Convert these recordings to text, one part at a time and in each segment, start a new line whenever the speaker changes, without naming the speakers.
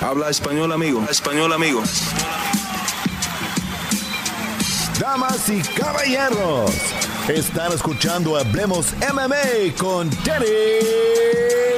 Habla español, amigo. Español, amigo.
Damas y caballeros, están escuchando Hablemos MMA con Danny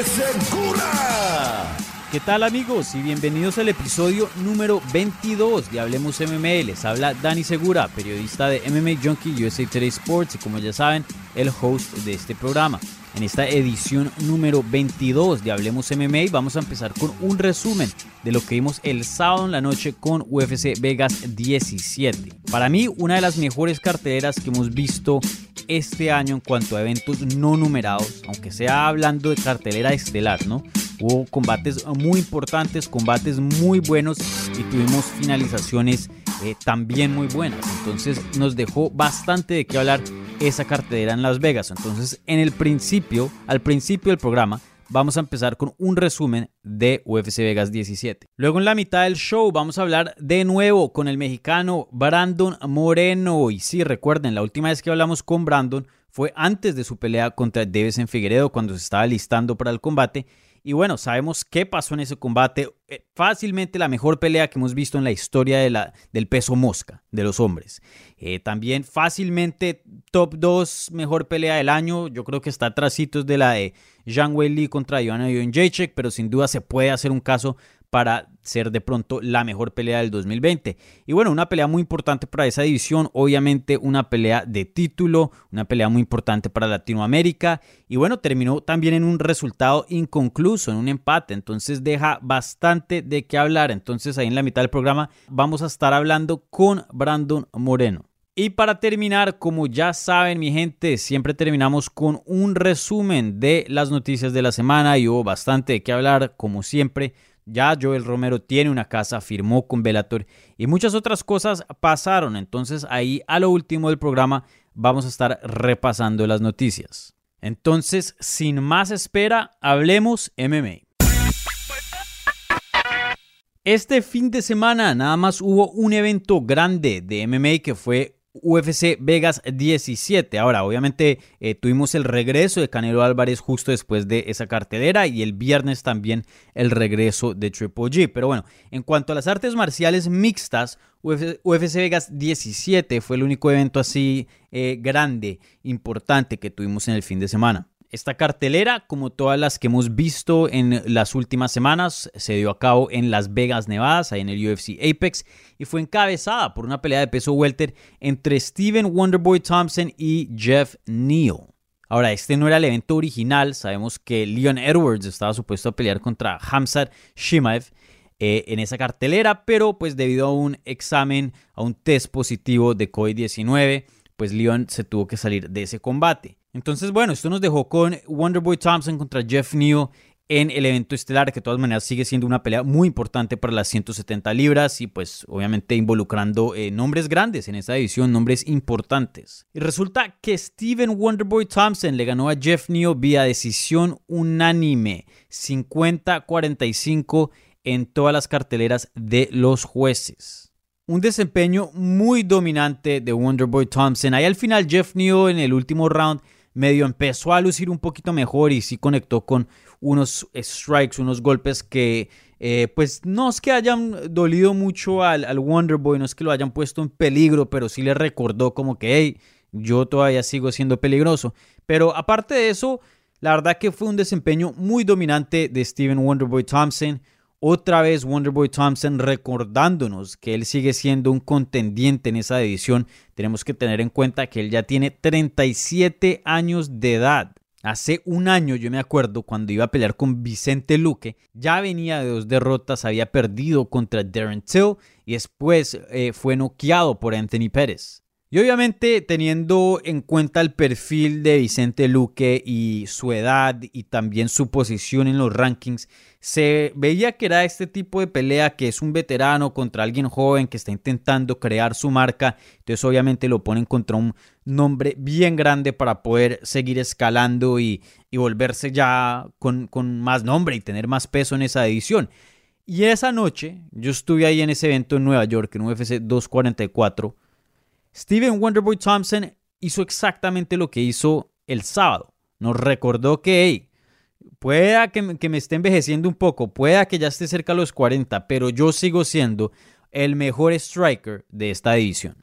Segura.
¿Qué tal amigos? Y bienvenidos al episodio número 22 de Hablemos MMA. Les habla Dani Segura, periodista de MMA Junkie USA Today Sports y como ya saben, el host de este programa. En esta edición número 22 de Hablemos MMA vamos a empezar con un resumen de lo que vimos el sábado en la noche con UFC Vegas 17. Para mí, una de las mejores carteleras que hemos visto este año en cuanto a eventos no numerados, aunque sea hablando de cartelera estelar, ¿no? Hubo combates muy importantes, combates muy buenos y tuvimos finalizaciones eh, también muy buenas. Entonces nos dejó bastante de qué hablar esa cartelera en Las Vegas. Entonces, en el principio, al principio del programa, vamos a empezar con un resumen de UFC Vegas 17. Luego en la mitad del show vamos a hablar de nuevo con el mexicano Brandon Moreno. Y sí, recuerden, la última vez que hablamos con Brandon fue antes de su pelea contra en Figueredo cuando se estaba listando para el combate. Y bueno, sabemos qué pasó en ese combate. Eh, fácilmente la mejor pelea que hemos visto en la historia de la, del peso mosca de los hombres. Eh, también fácilmente top 2 mejor pelea del año. Yo creo que está trasitos de la de Zhang Weili contra Joanna Jacek, pero sin duda se puede hacer un caso para ser de pronto la mejor pelea del 2020. Y bueno, una pelea muy importante para esa división, obviamente una pelea de título, una pelea muy importante para Latinoamérica. Y bueno, terminó también en un resultado inconcluso, en un empate, entonces deja bastante de qué hablar. Entonces ahí en la mitad del programa vamos a estar hablando con Brandon Moreno. Y para terminar, como ya saben mi gente, siempre terminamos con un resumen de las noticias de la semana y hubo bastante de qué hablar, como siempre. Ya Joel Romero tiene una casa, firmó con Bellator y muchas otras cosas pasaron. Entonces ahí a lo último del programa vamos a estar repasando las noticias. Entonces, sin más espera, hablemos MMA. Este fin de semana nada más hubo un evento grande de MMA que fue UFC Vegas 17. Ahora, obviamente eh, tuvimos el regreso de Canelo Álvarez justo después de esa cartelera y el viernes también el regreso de Triple G. Pero bueno, en cuanto a las artes marciales mixtas, UFC, Vegas 17 fue el único evento así eh, grande, importante que tuvimos en el fin de semana. Esta cartelera, como todas las que hemos visto en las últimas semanas, se dio a cabo en Las Vegas, Nevada, ahí en el UFC Apex, y fue encabezada por una pelea de peso welter entre Steven Wonderboy Thompson y Jeff Neal. Ahora, este no era el evento original, sabemos que Leon Edwards estaba supuesto a pelear contra Hamzat Shimaev eh, en esa cartelera, pero pues debido a un examen, a un test positivo de COVID-19, pues Leon se tuvo que salir de ese combate. Entonces, bueno, esto nos dejó con Wonderboy Thompson contra Jeff Neal en el evento estelar, que de todas maneras sigue siendo una pelea muy importante para las 170 libras y pues obviamente involucrando eh, nombres grandes en esa división, nombres importantes. Y resulta que Steven Wonderboy Thompson le ganó a Jeff Neal vía decisión unánime, 50-45 en todas las carteleras de los jueces un desempeño muy dominante de Wonderboy Thompson. Ahí al final Jeff Neal en el último round medio empezó a lucir un poquito mejor y sí conectó con unos strikes, unos golpes que eh, pues no es que hayan dolido mucho al, al Wonderboy, no es que lo hayan puesto en peligro, pero sí le recordó como que, hey, yo todavía sigo siendo peligroso. Pero aparte de eso, la verdad que fue un desempeño muy dominante de Steven Wonderboy Thompson. Otra vez Wonderboy Thompson recordándonos que él sigue siendo un contendiente en esa división. Tenemos que tener en cuenta que él ya tiene 37 años de edad. Hace un año yo me acuerdo cuando iba a pelear con Vicente Luque, ya venía de dos derrotas, había perdido contra Darren Till y después eh, fue noqueado por Anthony Pérez. Y obviamente teniendo en cuenta el perfil de Vicente Luque y su edad y también su posición en los rankings, se veía que era este tipo de pelea que es un veterano contra alguien joven que está intentando crear su marca. Entonces obviamente lo ponen contra un nombre bien grande para poder seguir escalando y, volverse ya con, con más nombre y tener más peso en esa edición. Y esa noche yo estuve ahí en ese evento en Nueva York, en UFC 244 Steven Wonderboy Thompson hizo exactamente lo que hizo el sábado. Nos recordó que, hey, pueda que, me esté envejeciendo un poco, pueda que ya esté cerca de los 40, pero yo sigo siendo el mejor striker de esta división.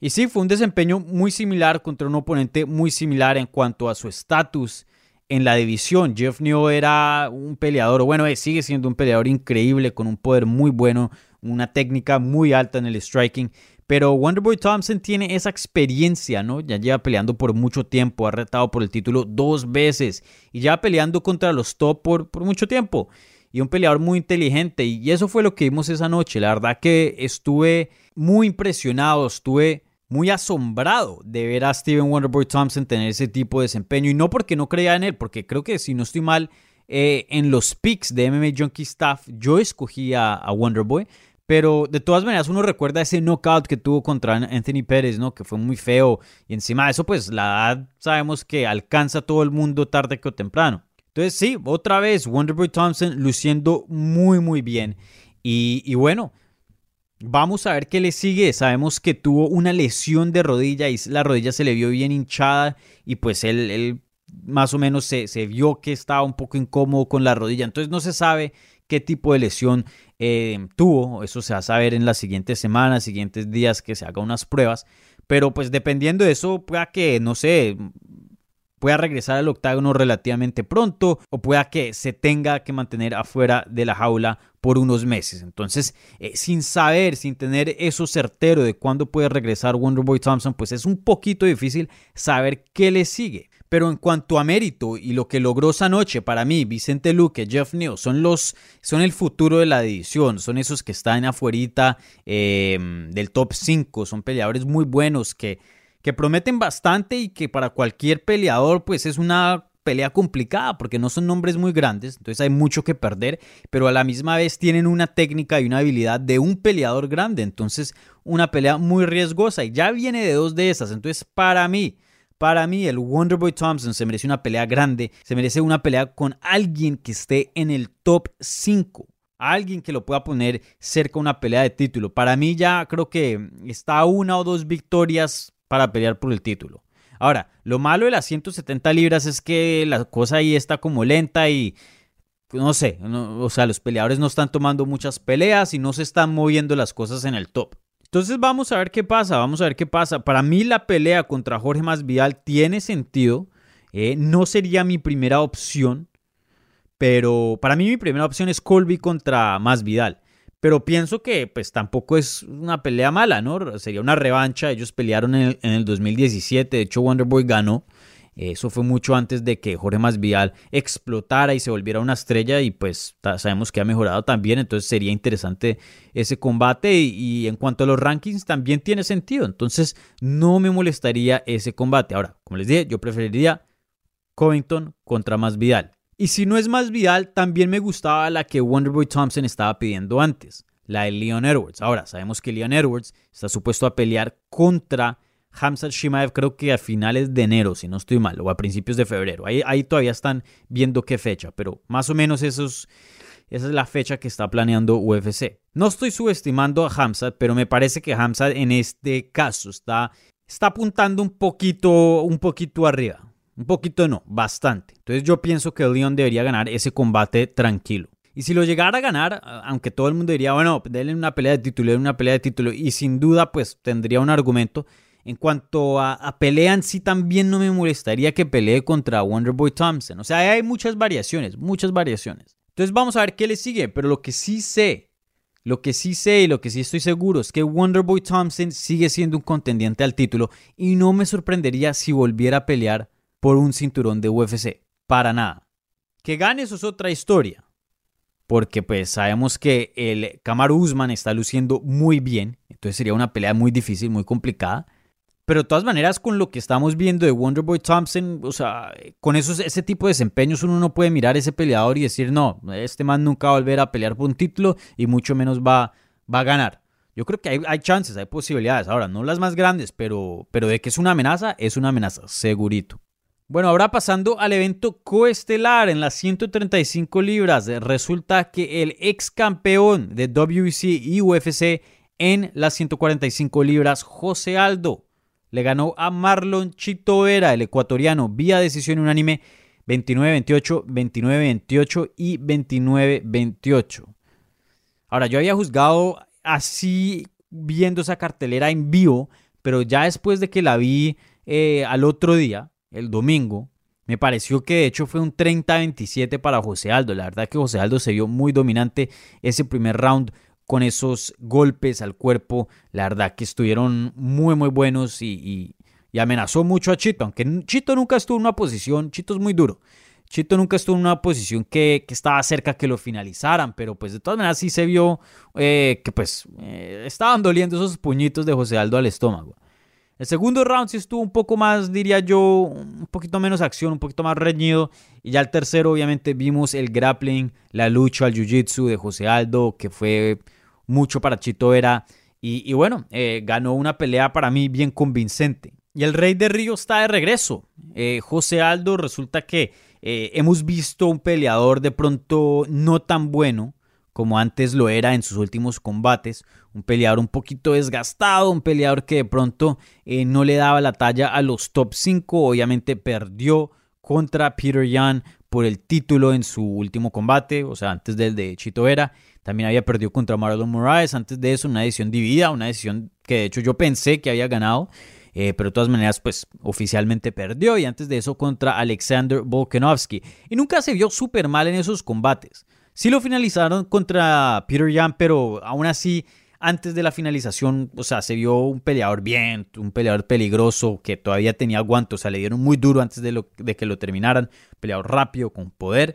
Y sí, fue un desempeño muy similar contra un oponente muy similar en cuanto a su estatus en la división. Jeff New era un peleador, bueno, eh, sigue siendo un peleador increíble, con un poder muy bueno, una técnica muy alta en el striking, pero Wonderboy Thompson tiene esa experiencia, ¿no? Ya lleva peleando por mucho tiempo, ha retado por el título dos veces y ya peleando contra los top por, por mucho tiempo. Y un peleador muy inteligente. Y eso fue lo que vimos esa noche. La verdad que estuve muy impresionado, estuve muy asombrado de ver a Steven Wonderboy Thompson tener ese tipo de desempeño. Y no porque no creía en él, porque creo que si no estoy mal, eh, en los picks de MMA Junkie Staff, yo escogí a, a Wonderboy. Pero de todas maneras uno recuerda ese knockout que tuvo contra Anthony Pérez, ¿no? Que fue muy feo. Y encima de eso, pues la edad sabemos que alcanza a todo el mundo tarde que temprano. Entonces sí, otra vez Wonderboy Thompson luciendo muy muy bien. Y, bueno, vamos a ver qué le sigue. Sabemos que tuvo una lesión de rodilla y la rodilla se le vio bien hinchada y pues él, él más o menos se, se, vio que estaba un poco incómodo con la rodilla. Entonces no se sabe qué tipo de lesión eh, tuvo. Eso se va a saber en las siguientes semanas, siguientes días que se haga unas pruebas. Pero pues dependiendo de eso, pueda que, no sé, pueda regresar al octágono relativamente pronto o pueda que se tenga que mantener afuera de la jaula por unos meses. Entonces, eh, sin saber, sin tener eso certero de cuándo puede regresar Wonderboy Thompson, pues es un poquito difícil saber qué le sigue. Pero en cuanto a mérito y lo que logró esa noche, para mí, Vicente Luque, Jeff Neal, son los, son el futuro de la división, son esos que están afuera em, del top 5, son peleadores muy buenos que, que prometen bastante y que para cualquier peleador pues es una pelea complicada porque no son nombres muy grandes, entonces hay mucho que perder, pero a la misma vez tienen una técnica y una habilidad de un peleador grande, entonces una pelea muy riesgosa y ya viene de dos de esas, entonces para mí para mí, el Wonderboy Thompson se merece una pelea grande, se merece una pelea con alguien que esté en el top 5 alguien que lo pueda poner cerca de una pelea de título. Para mí ya creo que está una o dos victorias para pelear por el título. Ahora, lo malo de las 170 libras es que la cosa ahí está como lenta y no sé, o sea, los peleadores no están tomando muchas peleas y no se están moviendo las cosas en el top. Entonces vamos a ver qué pasa, vamos a ver qué pasa. Para mí la pelea contra Jorge Masvidal tiene sentido. Eh, no sería mi primera opción, pero para mí mi primera opción es Colby contra Masvidal. Pero pienso que pues tampoco es una pelea mala, ¿no? Sería una revancha. Ellos pelearon en el, en el 2017, de hecho Wonderboy ganó. Eso fue mucho antes de que Jorge Masvidal explotara y se volviera una estrella y pues sabemos que ha mejorado también, entonces sería interesante ese combate y, en cuanto a los rankings también tiene sentido, entonces no me molestaría ese combate. Ahora, como les dije, yo preferiría Covington contra Masvidal. Y si no es Masvidal, también me gustaba la que Wonderboy Thompson estaba pidiendo antes, la de Leon Edwards. Ahora, sabemos que Leon Edwards está supuesto a pelear contra Hamzat Shimaev creo que a finales de enero, si no estoy mal, o a principios de febrero. Ahí, ahí todavía están viendo qué fecha, pero más o menos esa es la fecha que está planeando UFC. No estoy subestimando a Hamzat, pero me parece que Hamzat en este caso está, está apuntando un poquito, un poquito arriba. Un poquito no, bastante. Entonces yo pienso que Leon debería ganar ese combate tranquilo. Y si lo llegara a ganar, aunque todo el mundo diría, bueno, denle una pelea de título, denle una pelea de título, y sin duda pues tendría un argumento, en cuanto a, pelean, sí también no me molestaría que pelee contra Wonderboy Thompson. O sea, hay muchas variaciones, muchas variaciones. Entonces vamos a ver qué le sigue, pero lo que sí sé, lo que sí sé y lo que sí estoy seguro es que Wonderboy Thompson sigue siendo un contendiente al título y no me sorprendería si volviera a pelear por un cinturón de UFC. Para nada. Que gane eso es otra historia. Porque pues sabemos que el Kamaru Usman está luciendo muy bien. Entonces sería una pelea muy difícil, muy complicada. Pero de todas maneras, con lo que estamos viendo de Wonderboy Thompson, o sea, con esos, ese tipo de desempeños uno no puede mirar ese peleador y decir, no, este man nunca va a volver a pelear por un título y mucho menos va, va a ganar. Yo creo que hay, hay, chances, hay posibilidades. Ahora, no las más grandes, pero, pero de que es una amenaza, es una amenaza, segurito. Bueno, ahora pasando al evento coestelar en las 135 libras, resulta que el ex campeón de WBC y UFC en las 145 libras, José Aldo, le ganó a Marlon Chito Vera, el ecuatoriano, vía decisión unánime 29-28, 29-28 y 29-28. Ahora, yo había juzgado así viendo esa cartelera en vivo, pero ya después de que la vi eh, al otro día, el domingo, me pareció que de hecho fue un 30-27 para José Aldo. La verdad que José Aldo se vio muy dominante ese primer round con esos golpes al cuerpo. La verdad que estuvieron muy, muy buenos y, amenazó mucho a Chito. Aunque Chito nunca estuvo en una posición, Chito es muy duro. Chito nunca estuvo en una posición que, estaba cerca que lo finalizaran, pero pues de todas maneras sí se vio eh, que pues eh, estaban doliendo esos puñitos de José Aldo al estómago. El segundo round sí estuvo un poco más, diría yo, un poquito menos acción, un poquito más reñido. Y ya el tercero, obviamente, vimos el grappling, la lucha al jiu-jitsu de José Aldo, que fue mucho para Chito era. Y, bueno, eh, ganó una pelea para mí bien convincente. Y el Rey de Río está de regreso. Eh, José Aldo resulta que eh, hemos visto un peleador de pronto no tan bueno como antes lo era en sus últimos combates. Un peleador un poquito desgastado, un peleador que de pronto no le daba la talla a los top 5. Obviamente perdió contra Peter Yan por el título en su último combate, o sea, antes del de Chito Vera. También había perdido contra Marlon Moraes. Antes de eso, una decisión dividida, una decisión que de hecho yo pensé que había ganado. Eh, pero de todas maneras, pues oficialmente perdió. Y antes de eso, contra Alexander Volkanovski. Y nunca se vio súper mal en esos combates. Sí lo finalizaron contra Peter Yan, pero aún así, antes de la finalización, o sea, se vio un peleador bien, un peleador peligroso que todavía tenía aguanto. O sea, le dieron muy duro antes de, lo, de que lo terminaran. Peleador rápido, con poder.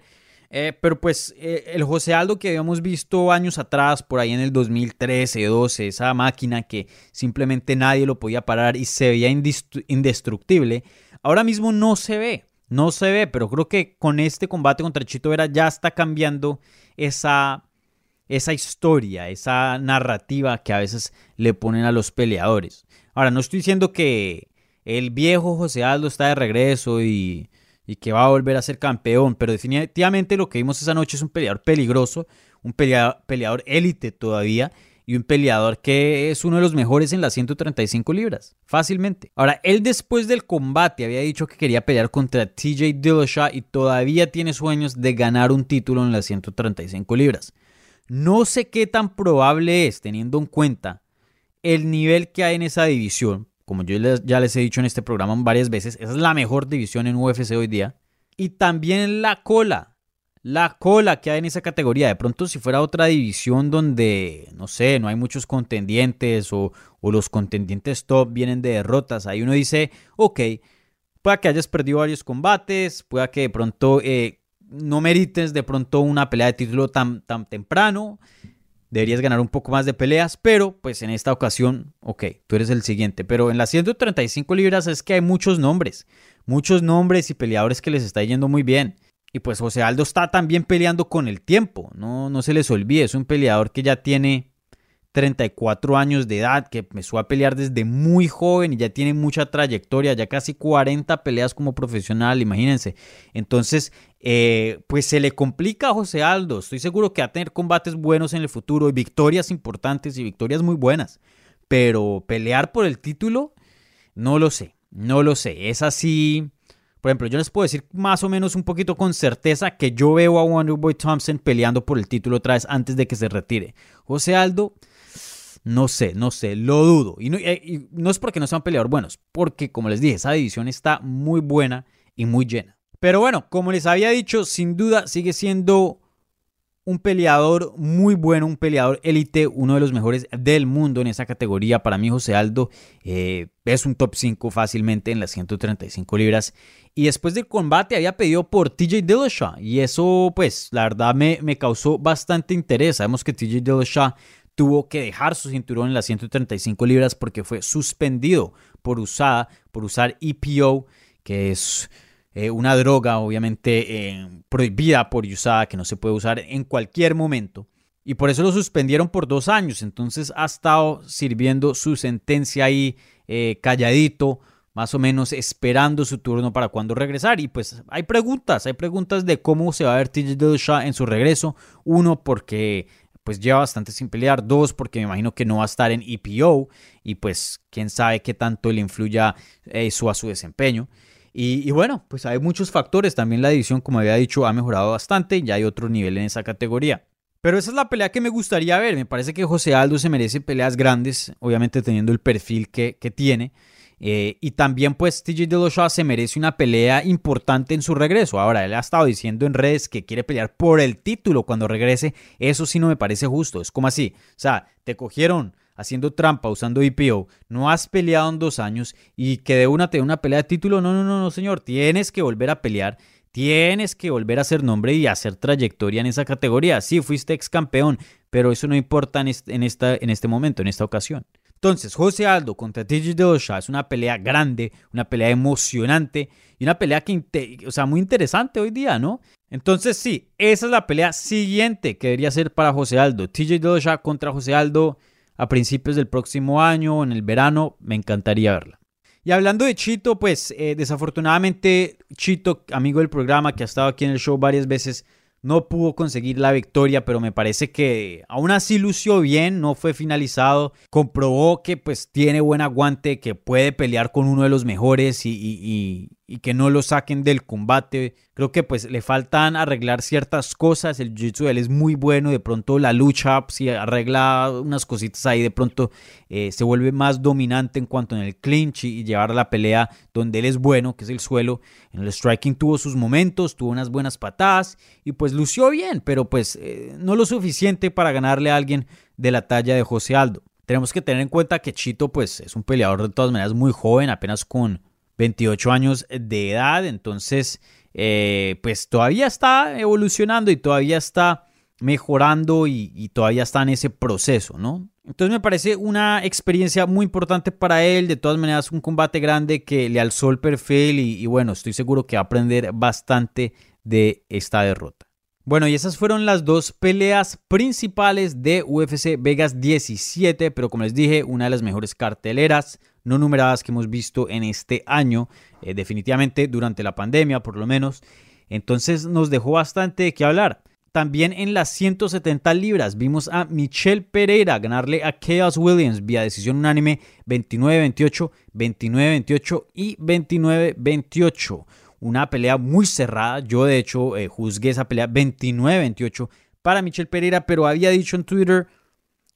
Eh, pero pues eh, el José Aldo que habíamos visto años atrás, por ahí en el 2013, 12, esa máquina que simplemente nadie lo podía parar y se veía indestructible, ahora mismo no se ve, no se ve, pero creo que con este combate contra Chito Vera ya está cambiando esa, esa historia, esa narrativa que a veces le ponen a los peleadores. Ahora, no estoy diciendo que el viejo José Aldo está de regreso y y que va a volver a ser campeón, pero definitivamente lo que vimos esa noche es un peleador peligroso, un peleador élite todavía y un peleador que es uno de los mejores en las 135 libras, fácilmente. Ahora, él después del combate había dicho que quería pelear contra TJ Dillashaw y todavía tiene sueños de ganar un título en las 135 libras. No sé qué tan probable es, teniendo en cuenta el nivel que hay en esa división, como yo ya les he dicho en este programa varias veces, esa es la mejor división en UFC hoy día. Y también la cola, la cola que hay en esa categoría. De pronto si fuera otra división donde, no sé, no hay muchos contendientes o, los contendientes top vienen de derrotas, ahí uno dice, ok, pueda que hayas perdido varios combates, pueda que de pronto eh, no merites de pronto una pelea de título tan, tan temprano deberías ganar un poco más de peleas, pero pues en esta ocasión, ok, tú eres el siguiente. Pero en las 135 libras es que hay muchos nombres, muchos nombres y peleadores que les está yendo muy bien. Y pues José Aldo está también peleando con el tiempo, no, no se les olvide, es un peleador que ya tiene 34 años de edad, que empezó a pelear desde muy joven y ya tiene mucha trayectoria, ya casi 40 peleas como profesional, imagínense. Entonces, eh, pues se le complica a José Aldo. Estoy seguro que va a tener combates buenos en el futuro y victorias importantes y victorias muy buenas. Pero pelear por el título, no lo sé, no lo sé. Es así. Por ejemplo, yo les puedo decir más o menos un poquito con certeza que yo veo a Wonderboy Thompson peleando por el título otra vez antes de que se retire. José Aldo, no sé, no sé, lo dudo. Y no, eh, y no es porque no sean peleadores buenos, porque como les dije, esa división está muy buena y muy llena. Pero bueno, como les había dicho, sin duda sigue siendo un peleador muy bueno, un peleador élite, uno de los mejores del mundo en esa categoría. Para mí, José Aldo eh, es un top 5 fácilmente en las 135 libras. Y después del combate había pedido por TJ Dillashaw. Y eso, pues, la verdad me, me causó bastante interés. Sabemos que TJ Dillashaw tuvo que dejar su cinturón en las 135 libras porque fue suspendido por usada, por usar EPO, que es eh, una droga obviamente eh, prohibida por usada, que no se puede usar en cualquier momento. Y por eso lo suspendieron por dos años. Entonces ha estado sirviendo su sentencia ahí eh, calladito, más o menos esperando su turno para cuando regresar. Y pues hay preguntas, hay preguntas de cómo se va a ver TJ Dillashaw en su regreso. Uno, porque pues lleva bastante sin pelear. Dos, porque me imagino que no va a estar en EPO y pues quién sabe qué tanto le influya eso a su desempeño. Y, bueno, pues hay muchos factores. También la división, como había dicho, ha mejorado bastante. Ya hay otro nivel en esa categoría. Pero esa es la pelea que me gustaría ver. Me parece que José Aldo se merece peleas grandes, obviamente teniendo el perfil que, que tiene. Eh, y también pues TJ Dillashaw se merece una pelea importante en su regreso. Ahora, él ha estado diciendo en redes que quiere pelear por el título cuando regrese. Eso sí no me parece justo. Es como así. O sea, te cogieron haciendo trampa, usando IPO. No has peleado en dos años y que de una te dé una pelea de título. No, no, no, no, señor. Tienes que volver a pelear. Tienes que volver a hacer nombre y hacer trayectoria en esa categoría. Sí, fuiste ex campeón, pero eso no importa en en esta, en este momento, en esta ocasión. Entonces, José Aldo contra TJ Dillashaw es una pelea grande, una pelea emocionante y una pelea que, o sea, muy interesante hoy día, ¿no? Entonces, sí, esa es la pelea siguiente que debería ser para José Aldo. TJ Dillashaw contra José Aldo a principios del próximo año, en el verano, me encantaría verla. Y hablando de Chito, pues eh, desafortunadamente Chito, amigo del programa que ha estado aquí en el show varias veces, no pudo conseguir la victoria, pero me parece que aún así lució bien, no fue finalizado, comprobó que pues tiene buen aguante, que puede pelear con uno de los mejores y, y que no lo saquen del combate. Creo que pues le faltan arreglar ciertas cosas. El jiu-jitsu él es muy bueno. De pronto la lucha, si arregla unas cositas ahí, de pronto eh, se vuelve más dominante en cuanto en el clinch y, llevar la pelea donde él es bueno, que es el suelo. En el striking tuvo sus momentos, tuvo unas buenas patadas y pues lució bien, pero pues eh, no lo suficiente para ganarle a alguien de la talla de José Aldo. Tenemos que tener en cuenta que Chito pues es un peleador de todas maneras muy joven, apenas con 28 años de edad, entonces eh, pues todavía está evolucionando y todavía está mejorando y, todavía está en ese proceso, ¿no? Entonces me parece una experiencia muy importante para él, de todas maneras un combate grande que le alzó el perfil y, y bueno, estoy seguro que va a aprender bastante de esta derrota. Bueno, y esas fueron las dos peleas principales de UFC Vegas 17, pero como les dije, una de las mejores carteleras no numeradas que hemos visto en este año, eh, definitivamente durante la pandemia por lo menos. Entonces nos dejó bastante que hablar. También en las 170 libras vimos a Michelle Pereira ganarle a Chaos Williams vía decisión unánime 29-28, 29-28 y 29-28. Una pelea muy cerrada. Yo de hecho eh, juzgué esa pelea 29-28 para Michelle Pereira, pero había dicho en Twitter,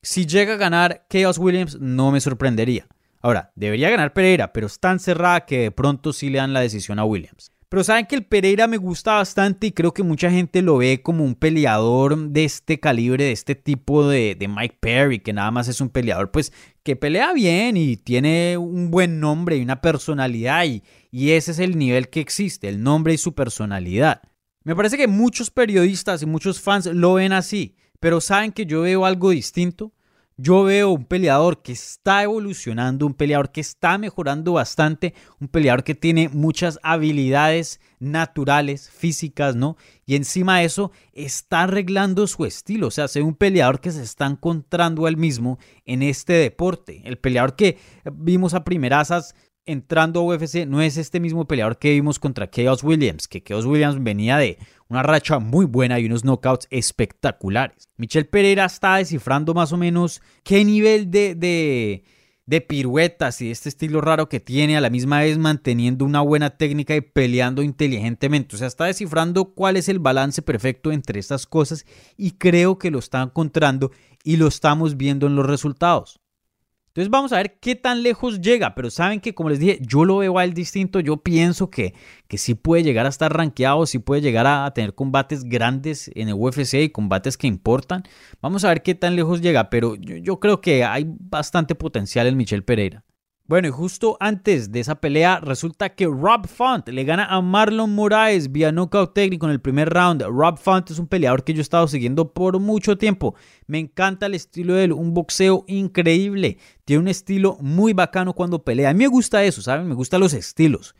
si llega a ganar Chaos Williams no me sorprendería. Ahora, debería ganar Pereira, pero es tan cerrada que de pronto sí le dan la decisión a Williams. Pero saben que el Pereira me gusta bastante y creo que mucha gente lo ve como un peleador de este calibre, de este tipo de, Mike Perry, que nada más es un peleador pues que pelea bien y tiene un buen nombre y una personalidad y, y ese es el nivel que existe, el nombre y su personalidad. Me parece que muchos periodistas y muchos fans lo ven así, pero saben que yo veo algo distinto yo veo un peleador que está evolucionando, un peleador que está mejorando bastante, un peleador que tiene muchas habilidades naturales, físicas, ¿no? Y encima de eso está arreglando su estilo, o sea, es un peleador que se está encontrando al mismo en este deporte. El peleador que vimos a primerasas entrando a UFC no es este mismo peleador que vimos contra Chaos Williams, que Chaos Williams venía de una racha muy buena y unos knockouts espectaculares. Michel Pereira está descifrando más o menos qué nivel de, de, piruetas y este estilo raro que tiene, a la misma vez manteniendo una buena técnica y peleando inteligentemente. O sea, está descifrando cuál es el balance perfecto entre estas cosas y creo que lo está encontrando y lo estamos viendo en los resultados. Entonces vamos a ver qué tan lejos llega, pero saben que como les dije, yo lo veo a él distinto, yo pienso que, que sí puede llegar a estar rankeado, sí puede llegar a tener combates grandes en el UFC y combates que importan. Vamos a ver qué tan lejos llega, pero yo, yo creo que hay bastante potencial en Michel Pereira. Bueno, y justo antes de esa pelea, resulta que Rob Font le gana a Marlon Moraes vía knockout técnico en el primer round. Rob Font es un peleador que yo he estado siguiendo por mucho tiempo. Me encanta el estilo de él, un boxeo increíble. Tiene un estilo muy bacano cuando pelea. A mí me gusta eso, ¿saben? Me gustan los estilos.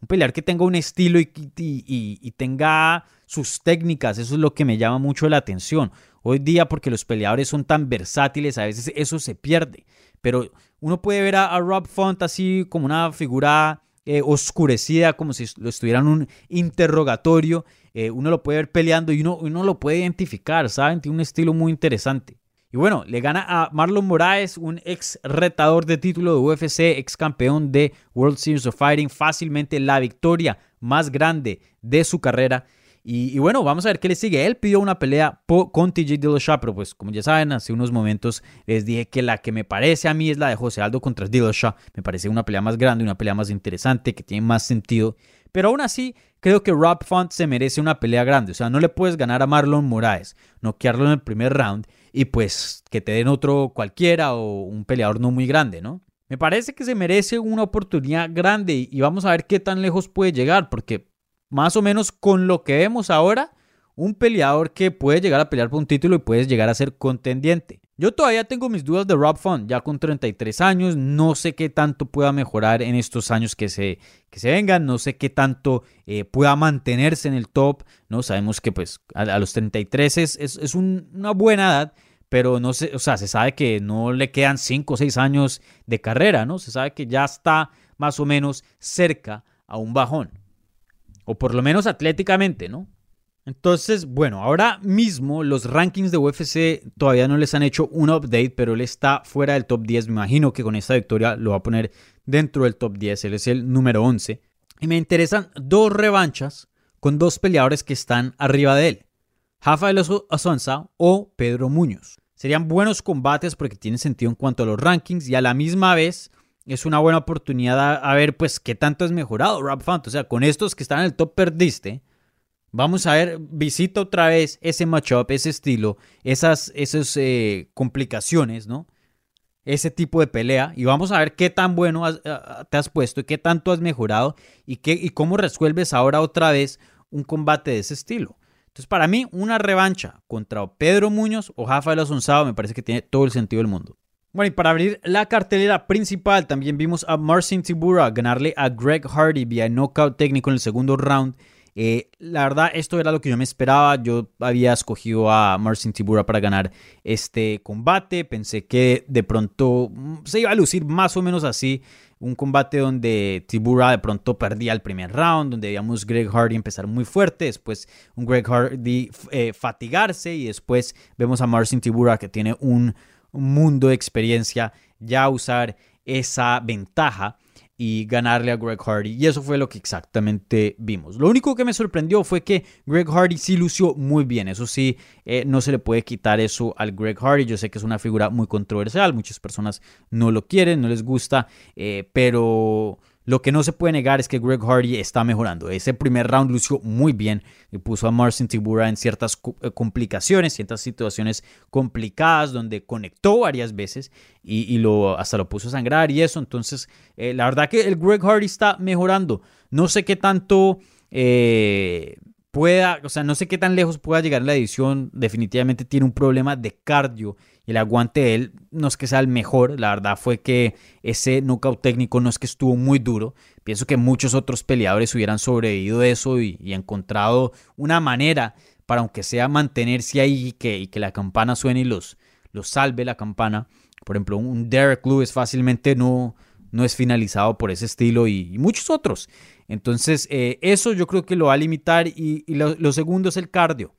Un peleador que tenga un estilo y tenga sus técnicas, eso es lo que me llama mucho la atención. Hoy día, porque los peleadores son tan versátiles, a veces eso se pierde. Pero uno puede ver a, Rob Font así como una figura eh, oscurecida, como si lo estuvieran un interrogatorio. Eh, uno lo puede ver peleando y uno, uno lo puede identificar, ¿saben? Tiene un estilo muy interesante. Y bueno, le gana a Marlon Moraes, un ex retador de título de UFC, ex campeón de World Series of Fighting, fácilmente la victoria más grande de su carrera. Y, bueno, vamos a ver qué le sigue. Él pidió una pelea con TJ Dillashaw, pero pues como ya saben, hace unos momentos les dije que la que me parece a mí es la de José Aldo contra Dillashaw. Me parece una pelea más grande, una pelea más interesante, que tiene más sentido. Pero aún así, creo que Rob Font se merece una pelea grande. O sea, no le puedes ganar a Marlon Moraes, noquearlo en el primer round y pues que te den otro cualquiera o un peleador no muy grande, ¿no? Me parece que se merece una oportunidad grande y vamos a ver qué tan lejos puede llegar, porque más o menos con lo que vemos ahora, un peleador que puede llegar a pelear por un título y puede llegar a ser contendiente. Yo todavía tengo mis dudas de Rob Font, ya con 33 años, no sé qué tanto pueda mejorar en estos años que se, que se vengan, no sé qué tanto eh, pueda mantenerse en el top, ¿no? Sabemos que pues a, los 33 es, es, una buena edad, pero no sé, o sea, se sabe que no le quedan 5 o 6 años de carrera, ¿no? Se sabe que ya está más o menos cerca a un bajón o por lo menos atléticamente, ¿no? Entonces, bueno, ahora mismo los rankings de UFC todavía no les han hecho un update, pero él está fuera del top 10. Me imagino que con esta victoria lo va a poner dentro del top 10. Él es el número 11. Y me interesan dos revanchas con dos peleadores que están arriba de él. Rafael Asonza o Pedro Muñoz. Serían buenos combates porque tienen sentido en cuanto a los rankings y a la misma vez es una buena oportunidad a, ver pues qué tanto has mejorado Rob Font. O sea, con estos que están en el top perdiste. Vamos a ver, visita otra vez ese matchup, ese estilo, esas, esas eh, complicaciones, ¿no? Ese tipo de pelea y vamos a ver qué tan bueno te has puesto y qué tanto has mejorado y, qué, y cómo resuelves ahora otra vez un combate de ese estilo. Entonces, para mí, una revancha contra Pedro Muñoz o Rafael Asonsado me parece que tiene todo el sentido del mundo. Bueno, y para abrir la cartelera principal, también vimos a Marcin Tibura ganarle a Greg Hardy vía knockout técnico en el segundo round. Eh, la verdad, esto era lo que yo me esperaba. Yo había escogido a Marcin Tibura para ganar este combate. Pensé que de pronto mm, se iba a lucir más o menos así. Un combate donde Tibura de pronto perdía el primer round, donde veíamos Greg Hardy empezar muy fuerte, después un Greg Hardy eh, fatigarse y después vemos a Marcin Tibura que tiene un un mundo de experiencia, ya usar esa ventaja y ganarle a Greg Hardy. Y eso fue lo que exactamente vimos. Lo único que me sorprendió fue que Greg Hardy sí lució muy bien. Eso sí, eh, no se le puede quitar eso al Greg Hardy. Yo sé que es una figura muy controversial. Muchas personas no lo quieren, no les gusta. Eh, pero lo que no se puede negar es que Greg Hardy está mejorando. Ese primer round lució muy bien y puso a Marcin Tibura en ciertas eh, complicaciones, ciertas situaciones complicadas donde conectó varias veces y, hasta lo puso a sangrar y eso. Entonces, eh, la verdad que el Greg Hardy está mejorando. No sé qué tanto eh, pueda, o sea, no sé qué tan lejos pueda llegar la edición. Definitivamente tiene un problema de cardio el aguante de él no es que sea el mejor, la verdad fue que ese knockout técnico no es que estuvo muy duro. Pienso que muchos otros peleadores hubieran sobrevivido eso y, encontrado una manera para aunque sea mantenerse ahí y que, la campana suene y los, salve la campana. Por ejemplo, un Derek Lewis fácilmente no, es finalizado por ese estilo y, muchos otros. Entonces, eh, eso yo creo que lo va a limitar y, lo, segundo es el cardio.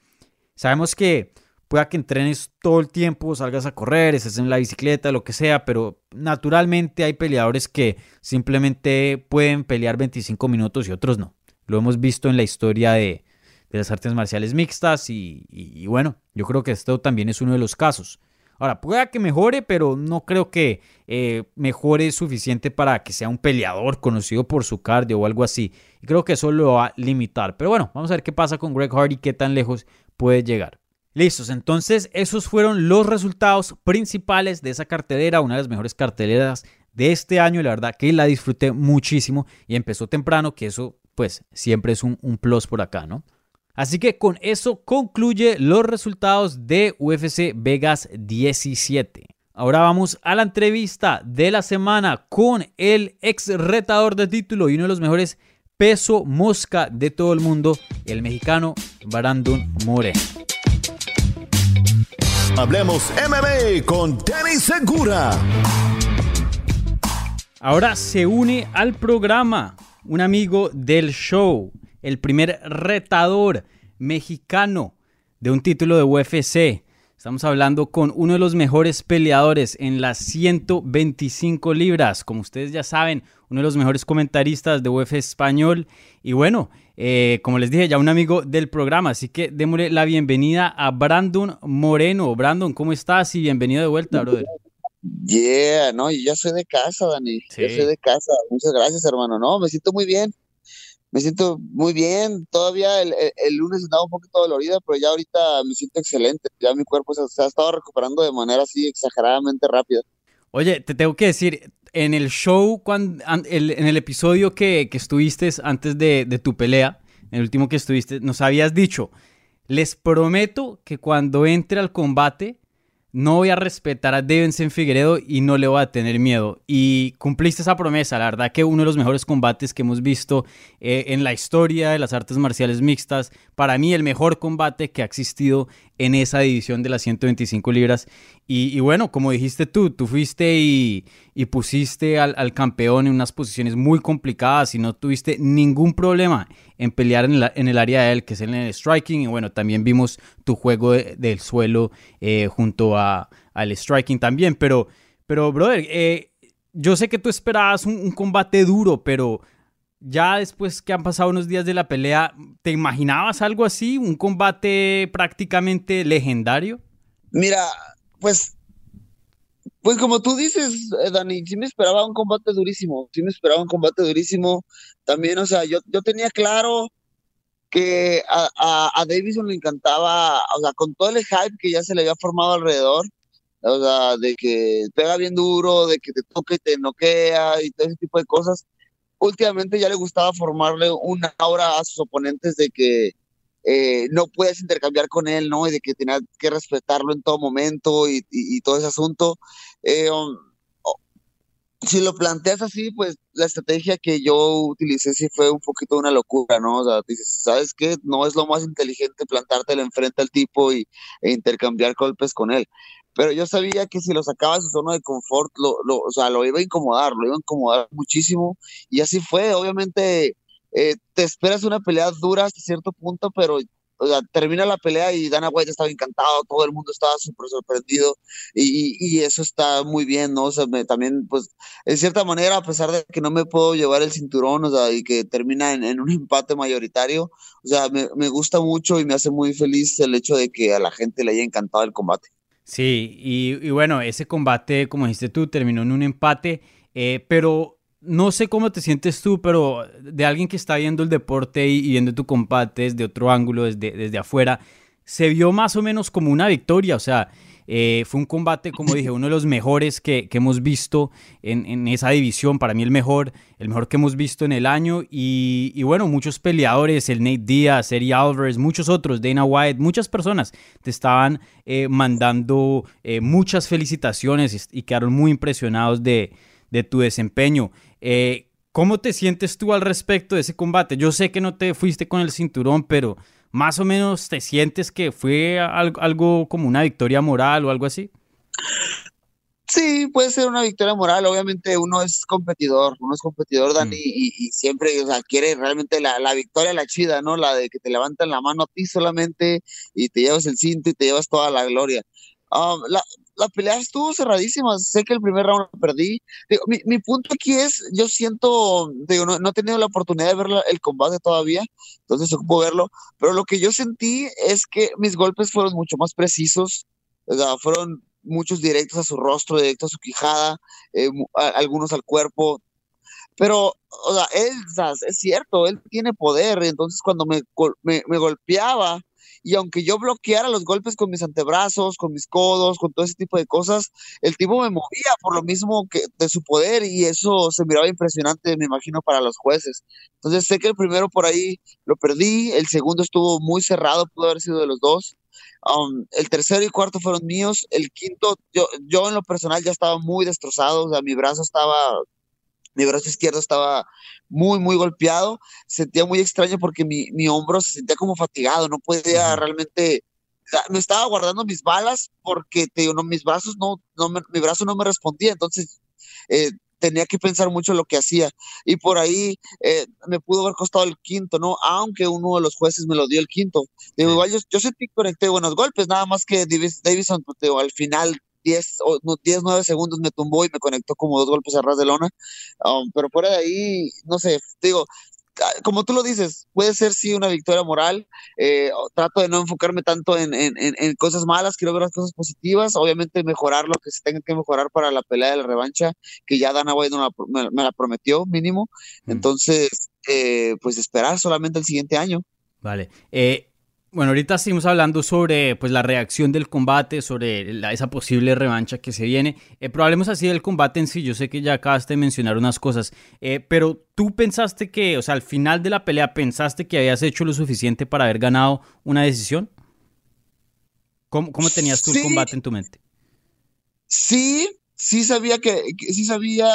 Sabemos que pueda que entrenes todo el tiempo, salgas a correr, estés en la bicicleta, lo que sea, pero naturalmente hay peleadores que simplemente pueden pelear 25 minutos y otros no. Lo hemos visto en la historia de, las artes marciales mixtas y, bueno, yo creo que esto también es uno de los casos. Ahora, pueda que mejore, pero no creo que eh, mejore suficiente para que sea un peleador conocido por su cardio o algo así. Y creo que eso lo va a limitar. Pero bueno, vamos a ver qué pasa con Greg Hardy, qué tan lejos puede llegar. Listos, entonces esos fueron los resultados principales de esa cartelera, una de las mejores carteleras de este año, la verdad que la disfruté muchísimo y empezó temprano, que eso pues siempre es un, plus por acá, ¿no? Así que con eso concluye los resultados de UFC Vegas 17. Ahora vamos a la entrevista de la semana con el ex retador de título y uno de los mejores peso mosca de todo el mundo, el mexicano Brandon More.
Hablemos MMA con Danny Segura.
Ahora se une al programa un amigo del show, el primer retador mexicano de un título de UFC. Estamos hablando con uno de los mejores peleadores en las 125 libras. Como ustedes ya saben, uno de los mejores comentaristas de UFC español. Y bueno, eh, como les dije, ya un amigo del programa. Así que démosle la bienvenida a Brandon Moreno. Brandon, ¿cómo estás? Y bienvenido de vuelta, brother.
Yeah, no, yo ya soy de casa, Dani. Yo soy de casa. Muchas gracias, hermano. No, me siento muy bien me siento muy bien. Todavía el, lunes estaba un poquito dolorida, pero ya ahorita me siento excelente. Ya mi cuerpo se, ha estado recuperando de manera así exageradamente rápida.
Oye, te tengo que decir, en el show, cuando, en el episodio que, estuviste antes de, tu pelea, el último que estuviste, nos habías dicho, les prometo que cuando entre al combate no voy a respetar a Devensen Figueredo y no le voy a tener miedo. Y cumpliste esa promesa, la verdad que uno de los mejores combates que hemos visto eh, en la historia de las artes marciales mixtas, para mí el mejor combate que ha existido en esa división de las 125 libras. Y, bueno, como dijiste tú, tú fuiste y, pusiste al, campeón en unas posiciones muy complicadas y no tuviste ningún problema en pelear en, el área de él, que es el striking. Y bueno, también vimos tu juego del suelo eh, junto a, al striking también. Pero, pero brother, eh, yo sé que tú esperabas un combate duro, pero ya después que han pasado unos días de la pelea, ¿te imaginabas algo así? ¿Un combate prácticamente legendario?
Mira, pues, pues como tú dices, eh, Dani, sí me esperaba un combate durísimo, sí me esperaba un combate durísimo. También, o sea, yo, yo tenía claro que a, a, Davison le encantaba, o sea, con todo el hype que ya se le había formado alrededor, o sea, de que pega bien duro, de que te toque y te noquea y todo ese tipo de cosas últimamente ya le gustaba formarle una aura a sus oponentes de que eh, no puedes intercambiar con él, ¿no? Y de que tenías que respetarlo en todo momento y, todo ese asunto. Eh, si lo planteas así, pues la estrategia que yo utilicé sí fue un poquito una locura, ¿no? O sea, dices, ¿sabes qué? No es lo más inteligente plantártelo enfrente al tipo y, e intercambiar golpes con él pero yo sabía que si lo sacaba de su zona de confort, lo, lo, o sea, lo iba a incomodar, lo iba a incomodar muchísimo, y así fue, obviamente eh, te esperas una pelea dura hasta cierto punto, pero o sea, termina la pelea y Dana White estaba encantado, todo el mundo estaba súper sorprendido y, y, eso está muy bien, ¿no? O sea, me, también, pues, en cierta manera, a pesar de que no me puedo llevar el cinturón, o sea, y que termina en, en un empate mayoritario, o sea, me, me gusta mucho y me hace muy feliz el hecho de que a la gente le haya encantado el combate.
Sí, y, bueno, ese combate, como dijiste tú, terminó en un empate, eh, pero no sé cómo te sientes tú, pero de alguien que está viendo el deporte y, viendo tu combate desde otro ángulo, desde, desde afuera, se vio más o menos como una victoria, o sea, eh, fue un combate, como dije, uno de los mejores que, hemos visto en, esa división. Para mí el mejor, el mejor que hemos visto en el año. Y, bueno, muchos peleadores, el Nate Diaz, Eddie Alvarez, muchos otros, Dana White, muchas personas te estaban eh, mandando eh, muchas felicitaciones y, quedaron muy impresionados de, de tu desempeño. ¿Cómo te sientes tú al respecto de ese combate? Yo sé que no te fuiste con el cinturón, pero más o menos te sientes que fue algo, como una victoria moral o algo así?
Sí, puede ser una victoria moral. Obviamente uno es competidor, uno es competidor, Dani, mm. y, siempre, o sea, quiere realmente la, la, victoria, la chida, ¿no? La de que te levantan la mano a ti solamente y te llevas el cinto y te llevas toda la gloria. Um, la, la pelea estuvo cerradísima. Sé que el primer round lo perdí. mi, mi, punto aquí es, yo siento, digo, no, no, he tenido la oportunidad de ver el combate todavía, entonces ocupo verlo, pero lo que yo sentí es que mis golpes fueron mucho más precisos, o sea, fueron muchos directos a su rostro, directos a su quijada, eh, algunos al cuerpo, pero, o sea, él, es cierto, él tiene poder, entonces cuando me, me, me golpeaba, y aunque yo bloqueara los golpes con mis antebrazos, con mis codos, con todo ese tipo de cosas, el tipo me movía por lo mismo que de su poder y eso se miraba impresionante, me imagino, para los jueces. Entonces sé que el primero por ahí lo perdí, el segundo estuvo muy cerrado, pudo haber sido de los dos. Um, el tercero y cuarto fueron míos. El quinto, yo, yo en lo personal ya estaba muy destrozado, o sea, mi brazo estaba mi brazo izquierdo estaba muy, muy golpeado. Sentía muy extraño porque mi, mi hombro se sentía como fatigado, no podía realmente. Me estaba guardando mis balas porque te digo, no, mis brazos no, no mi brazo no me respondía, entonces eh, tenía que pensar mucho lo que hacía. Y por ahí eh, me pudo haber costado el quinto, ¿no? Aunque uno de los jueces me lo dio el quinto. Digo, igual yo, yo sentí que conecté buenos golpes, nada más que Davison, pues, digo, al final 10 o 10, 9 segundos me tumbó y me conectó como dos golpes a ras de lona. Um, pero fuera de ahí, no sé, digo, como tú lo dices, puede ser sí una victoria moral. Eh, trato de no enfocarme tanto en, en, en, cosas malas, quiero ver las cosas positivas. Obviamente mejorar lo que se tenga que mejorar para la pelea de la revancha, que ya Dana White me, me, la prometió mínimo. Entonces, eh, pues esperar solamente el siguiente año.
Vale. Eh, bueno, ahorita seguimos hablando sobre pues, la reacción del combate, sobre esa posible revancha que se viene. Eh, pero hablemos así del combate en sí. Yo sé que ya acabaste de mencionar unas cosas, eh, pero tú pensaste que, o sea, al final de la pelea, ¿pensaste que habías hecho lo suficiente para haber ganado una decisión? ¿Cómo, cómo tenías tú el combate en tu mente?
Sí, sí sabía que, sí sabía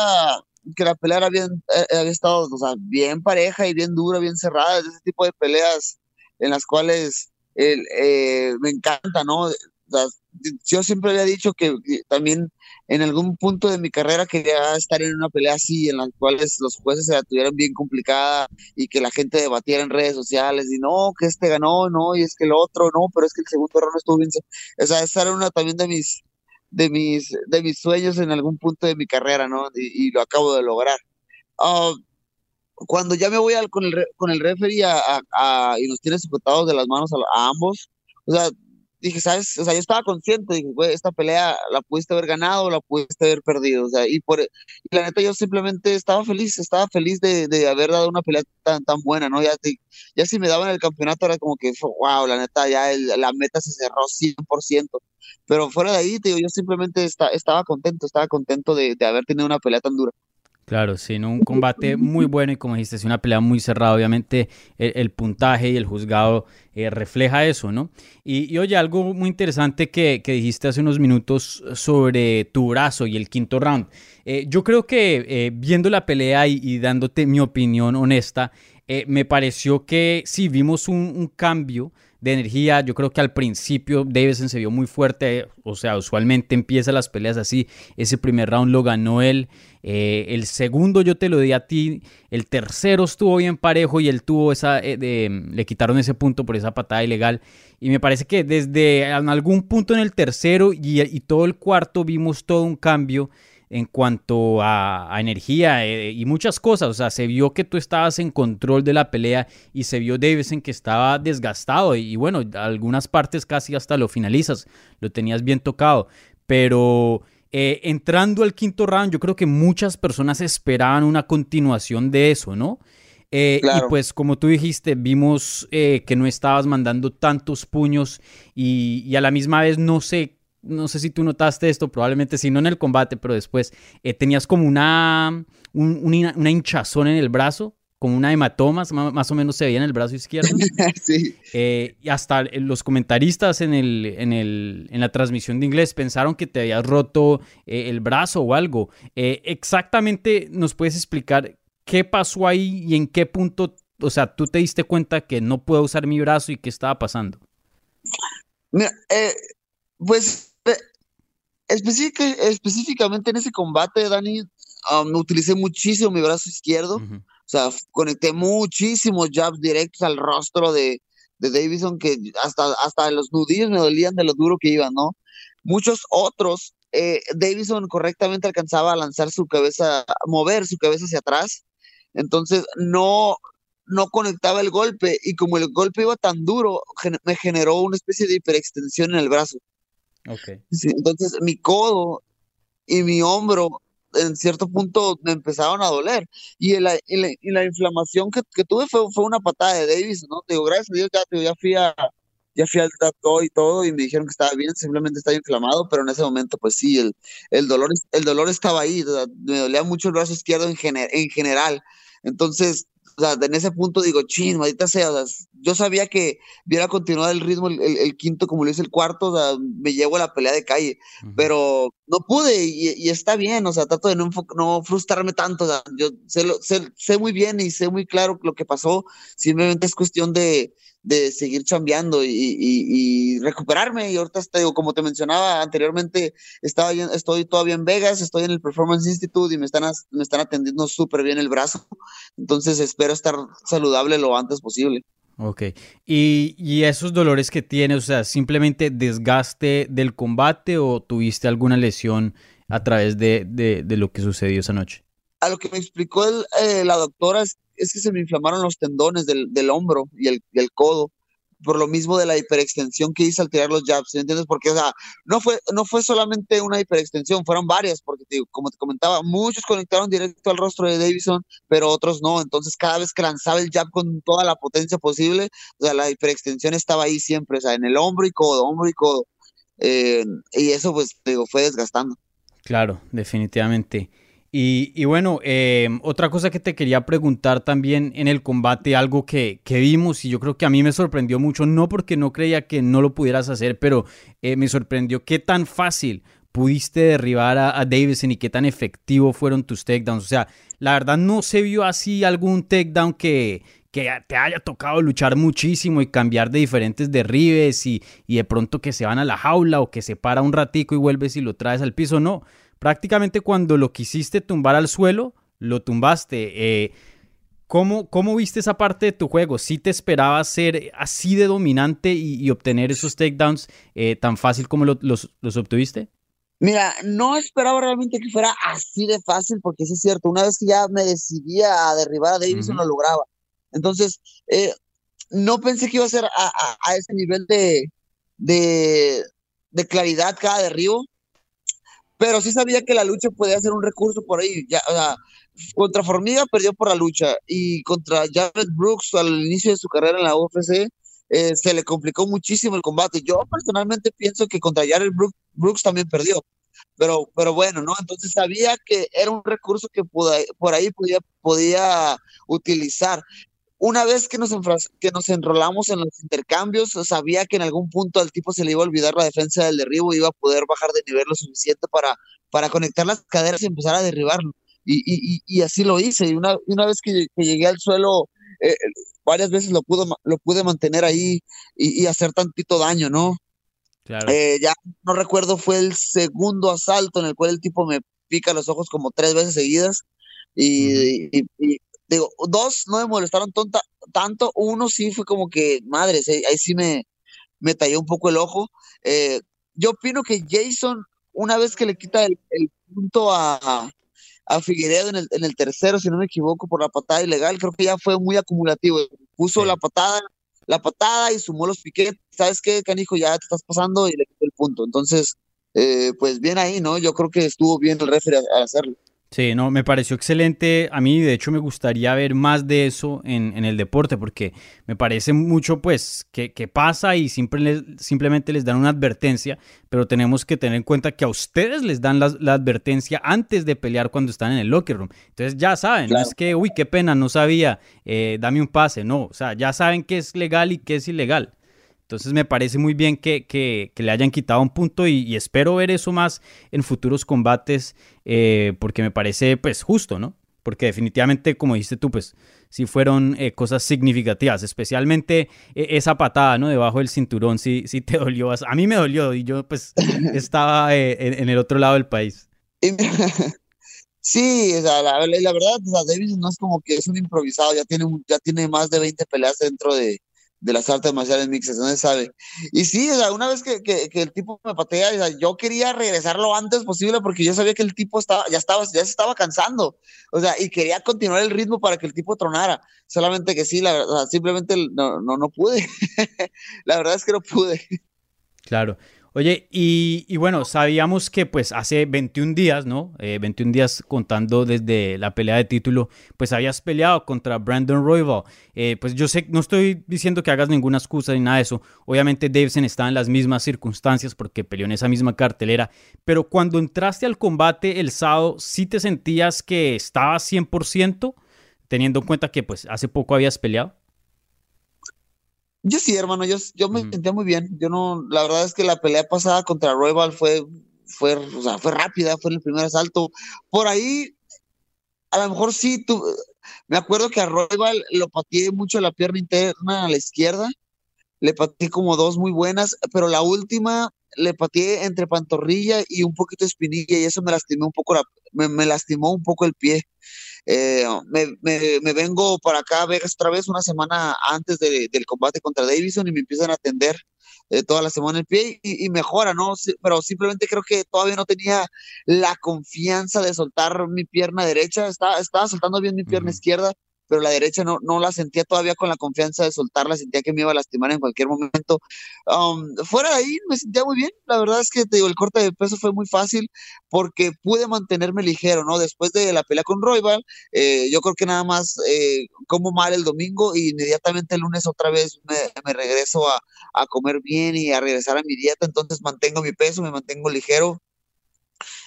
que la pelea había, eh, había estado o sea, bien pareja y bien dura, bien cerrada. Ese tipo de peleas en las cuales eh, me encanta, ¿no? yo siempre había dicho que también en algún punto de mi carrera quería estar en una pelea así, en las cuales los jueces se la tuvieran bien complicada y que la gente debatiera en redes sociales y no, que este ganó, no, y es que el otro, no, pero es que el segundo error no estuvo bien. O sea, esa era una también de mis, de mis, de mis sueños en algún punto de mi carrera, ¿no? Y, lo acabo de lograr. Uh, cuando ya me voy al, con, el, con el referee a, y nos tiene sujetados de las manos a, ambos, o sea, dije, ¿sabes? O sea, yo estaba consciente, dije, güey, esta pelea la pudiste haber ganado, la pudiste haber perdido, o sea, y por, y la neta yo simplemente estaba feliz, estaba feliz de, de haber dado una pelea tan, tan buena, ¿no? Ya, ya si me daban el campeonato era como que, wow, la neta, ya la meta se cerró 100%, pero fuera de ahí, te digo, yo simplemente estaba contento, estaba contento de, de haber tenido una pelea tan dura.
Claro, sí, un combate muy bueno y como dijiste, es una pelea muy cerrada. Obviamente el, puntaje y el juzgado eh, refleja eso, ¿no? Y, oye, algo muy interesante que, dijiste hace unos minutos sobre tu brazo y el quinto round. Eh, yo creo que eh, viendo la pelea y, dándote mi opinión honesta, me pareció que sí vimos un cambio de energía. Yo creo que al principio Davison se vio muy fuerte, o sea, usualmente empieza las peleas así. Ese primer round lo ganó él. Eh, el segundo yo te lo di a ti. El tercero estuvo bien parejo y él tuvo esa. Eh, le quitaron ese punto por esa patada ilegal. Y me parece que desde algún punto en el tercero y todo el cuarto vimos todo un cambio en cuanto a, energía eh, y muchas cosas. O sea, se vio que tú estabas en control de la pelea y se vio Davison que estaba desgastado. Y, bueno, algunas partes casi hasta lo finalizas, lo tenías bien tocado. Pero eh, entrando al quinto round, yo creo que muchas personas esperaban una continuación de eso, ¿no? Eh, y pues como tú dijiste, vimos que no estabas mandando tantos puños y, y, a la misma vez no sé no sé si tú notaste esto, probablemente sí, no en el combate, pero después, eh, tenías como una, una, hinchazón en el brazo, como una hematoma, más o menos se veía en el brazo izquierdo. sí. Eh, y hasta los comentaristas en, el, en, el, en la transmisión de inglés pensaron que te habías roto eh, el brazo o algo. exactamente, ¿nos puedes explicar qué pasó ahí y en qué punto, o sea, tú te diste cuenta que no puedo usar mi brazo y qué estaba pasando?
Mira, pues específicamente en ese combate, Dani, um, utilicé muchísimo mi brazo izquierdo. O sea, conecté muchísimos jabs directos al rostro de, de Davison que hasta, hasta los nudillos me dolían de lo duro que iban, ¿no? Muchos otros, eh, Davison correctamente alcanzaba a lanzar su cabeza, a mover su cabeza hacia atrás. Entonces, no, no conectaba el golpe y como el golpe iba tan duro, me generó una especie de hiperextensión en el brazo entonces mi codo y mi hombro en cierto punto me empezaron a doler. Y la, y la, inflamación que, tuve fue, fue, una patada de Davis, ¿no? Te digo, gracias a Dios ya, ya fui a ya fui al doctor y todo y me dijeron que estaba bien, simplemente estaba inflamado, pero en ese momento pues sí, el, el, dolor, el dolor estaba ahí, me dolía mucho el brazo izquierdo en, en general. Entonces, o sea, en ese punto digo, chin, maldita sea, o sea, yo sabía que viera continuar el ritmo el, quinto como lo hice el cuarto, o sea, me llevo a la pelea de calle, pero no pude y, está bien, o sea, trato de no, no frustrarme tanto, yo sé, sé, sé, muy bien y sé muy claro lo que pasó, simplemente es cuestión de, seguir chambeando y, recuperarme. Y ahorita, te como te mencionaba anteriormente, estaba, estoy todavía en Vegas, estoy en el Performance Institute y me están, me están atendiendo súper bien el brazo. Entonces espero estar saludable lo antes posible.
Ok. ¿Y, y esos dolores que tienes, o sea, simplemente desgaste del combate o tuviste alguna lesión a través de, de, lo que sucedió esa noche?
A lo que me explicó el, eh, la doctora es que se me inflamaron los tendones del, del hombro y el, el, codo por lo mismo de la hiperextensión que hice al tirar los jabs, ¿me entiendes? Porque, o sea, no fue, no fue solamente una hiperextensión, fueron varias, porque, como te comentaba, muchos conectaron directo al rostro de Davison, pero otros no, entonces cada vez que lanzaba el jab con toda la potencia posible, o sea, la hiperextensión estaba ahí siempre, o sea, en el hombro y codo, hombro y codo, eh, y eso, pues, digo, fue desgastando.
Claro, definitivamente. Y, bueno, em, otra cosa que te quería preguntar también en el combate, algo que, vimos y yo creo que a mí me sorprendió mucho, no porque no creía que no lo pudieras hacer, pero eh, me sorprendió qué tan fácil pudiste derribar a, Davidson y qué tan efectivo fueron tus takedowns. O sea, la verdad no se vio así algún takedown que, que te haya tocado luchar muchísimo y cambiar de diferentes derribes y, y de pronto que se van a la jaula o que se para un ratico y vuelves y lo traes al piso. No, prácticamente cuando lo quisiste tumbar al suelo, lo tumbaste. Eh, ¿cómo, ¿cómo, viste esa parte de tu juego? ¿Sí te esperabas ser así de dominante y, obtener esos takedowns eh, tan fácil como los, los, obtuviste?
Mira, no esperaba realmente que fuera así de fácil, porque sí es cierto, una vez que ya me decidía a derribar a Davison, lo lograba. Entonces, eh, no pensé que iba a ser a, ese nivel de, de, de, claridad cada derribo, pero sí sabía que la lucha podía ser un recurso por ahí. Ya, contra Formiga perdió por la lucha y contra Jared Brooks al inicio de su carrera en la UFC eh, se le complicó muchísimo el combate. Yo personalmente pienso que contra Jared Brooks, también perdió. Pero, pero bueno, ¿no? Entonces sabía que era un recurso que por ahí podía, podía utilizar una vez que nos, que nos enrolamos en los intercambios, sabía que en algún punto al tipo se le iba a olvidar la defensa del derribo y iba a poder bajar de nivel lo suficiente para, para conectar las caderas y empezar a derribarlo. Y, y, y así lo hice. Y una, una vez que, llegué al suelo, eh, varias veces lo, pudo, lo pude mantener ahí y, hacer tantito daño, ¿no? Claro. Eh, ya no recuerdo, fue el segundo asalto en el cual el tipo me pica los ojos como tres veces seguidas. y, digo, dos no me molestaron tonta, tanto, uno sí fue como que, madre, ahí sí me, me talló un poco el ojo. Eh, yo opino que Jason, una vez que le quita el, punto a, a Figueredo en el, en el, tercero, si no me equivoco, por la patada ilegal, creo que ya fue muy acumulativo. Puso la patada, la patada y sumó los piquetes. ¿Sabes qué, canijo? Ya te estás pasando y le quitó el punto. Entonces, eh, pues bien ahí, ¿no? Yo creo que estuvo bien el referee al hacerlo.
Sí, no, me pareció excelente. A mí, de hecho, me gustaría ver más de eso en, el deporte, porque me parece mucho, pues, que, pasa y siempre simplemente les dan una advertencia, pero tenemos que tener en cuenta que a ustedes les dan la, advertencia antes de pelear cuando están en el locker room. Entonces ya saben, no es que, uy, qué pena, no sabía, eh, dame un pase, no, o sea, ya saben qué es legal y qué es ilegal. Entonces me parece muy bien que, le hayan quitado un punto y, espero ver eso más en futuros combates eh, porque me parece pues justo, ¿no? Porque definitivamente, como dijiste tú, pues sí fueron eh, cosas significativas, especialmente eh, esa patada, ¿no? Debajo del cinturón, sí, sí te dolió. A mí me dolió y yo pues estaba en, el otro lado del país.
Sí, o sea, la, verdad, o sea, Davis no es como que es un improvisado, ya tiene, ya tiene más de 20 peleas dentro de, de las artes marciales mixtas, no se sabe. Y sí, o sea, una vez que, que, el tipo me patea, o sea, yo quería regresar lo antes posible porque yo sabía que el tipo estaba, ya, estaba, ya se estaba cansando, o sea, y quería continuar el ritmo para que el tipo tronara. Solamente que sí, la verdad, simplemente no, no, no pude. la verdad es que no pude.
Claro. Oye, y, bueno, sabíamos que pues hace 21 días, ¿no? 21 eh, días contando desde la pelea de título, pues habías peleado contra Brandon Royval. Eh, pues yo sé, no estoy diciendo que hagas ninguna excusa ni nada de eso. Obviamente Davidson está en las mismas circunstancias porque peleó en esa misma cartelera. Pero cuando entraste al combate el sábado, ¿sí te sentías que estabas 100%? Teniendo en cuenta que pues hace poco habías peleado.
Yo sí, hermano, yo, yo me sentía muy bien. Yo no, la verdad es que la pelea pasada contra Royal fue, fue, o sea, fue rápida, fue el primer asalto. Por ahí, a lo mejor sí, tú, me acuerdo que a Royal lo pateé mucho la pierna interna a la izquierda, le pateé como dos muy buenas, pero la última le pateé entre pantorrilla y un poquito espinilla y eso me lastimó un poco, la, me lastimó un poco el pie. Eh, me, vengo para acá a Vegas otra vez una semana antes del combate contra Davison y me empiezan a atender eh, toda la semana el pie y, mejora, ¿no? pero simplemente creo que todavía no tenía la confianza de soltar mi pierna derecha, estaba, estaba soltando bien mi pierna izquierda, pero la derecha no, no la sentía todavía con la confianza de soltarla, sentía que me iba a lastimar en cualquier momento. Um, fuera de ahí me sentía muy bien, la verdad es que te digo, el corte de peso fue muy fácil porque pude mantenerme ligero, ¿no? Después de la pelea con Royval, eh, yo creo que nada más eh, como mal el domingo y inmediatamente el lunes otra vez me, regreso a, a comer bien y a regresar a mi dieta, entonces mantengo mi peso, me mantengo ligero,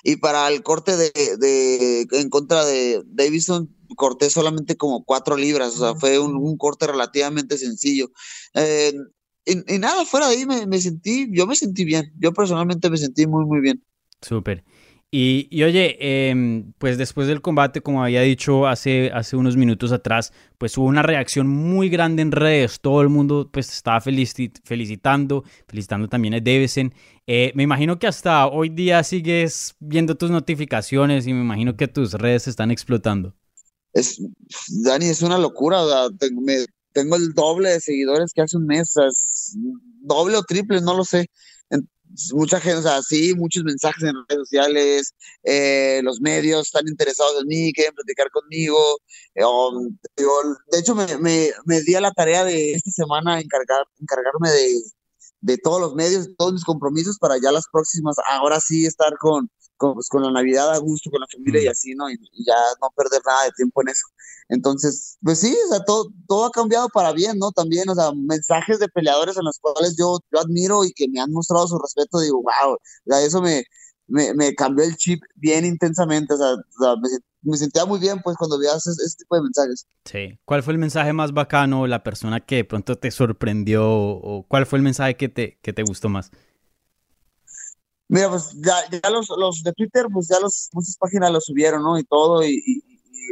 y para el corte de, de, en contra de Davison corté solamente como cuatro libras, o sea, fue un, corte relativamente sencillo. Eh, y, nada, fuera de ahí me, sentí, yo me sentí bien, yo personalmente me sentí muy, muy bien.
Súper. Y, y, oye, em, pues después del combate, como había dicho hace, hace unos minutos atrás, pues hubo una reacción muy grande en redes. Todo el mundo pues estaba felicitando, felicitando también a Davison. Eh, me imagino que hasta hoy día sigues viendo tus notificaciones y me imagino que tus redes están explotando
es, Dani, es una locura, tengo, tengo, el doble de seguidores que hace un mes, doble o triple, no lo sé. mucha gente, o sea, sí, muchos mensajes en redes sociales, eh, los medios están interesados en mí, quieren platicar conmigo. Eh, de hecho, me, me, me, di a la tarea de esta semana encargar, encargarme de, de todos los medios, todos mis compromisos para ya las próximas, ahora sí estar con, pues, con, la Navidad a gusto, con la familia y mm. así, ¿no? Y, ya no perder nada de tiempo en eso. Entonces, pues sí, o sea, todo, todo ha cambiado para bien, ¿no? También, o sea, mensajes de peleadores en los cuales yo, yo admiro y que me han mostrado su respeto, digo, wow, o sea, eso me, me, me cambió el chip bien intensamente, o sea, me, sentía muy bien pues cuando veías ese, tipo de mensajes.
Sí. ¿Cuál fue el mensaje más bacano, la persona que de pronto te sorprendió o cuál fue el mensaje que te, que te gustó más?
Mira, pues ya, ya los, los de Twitter, pues ya los, muchas páginas lo subieron, ¿no? Y todo, y,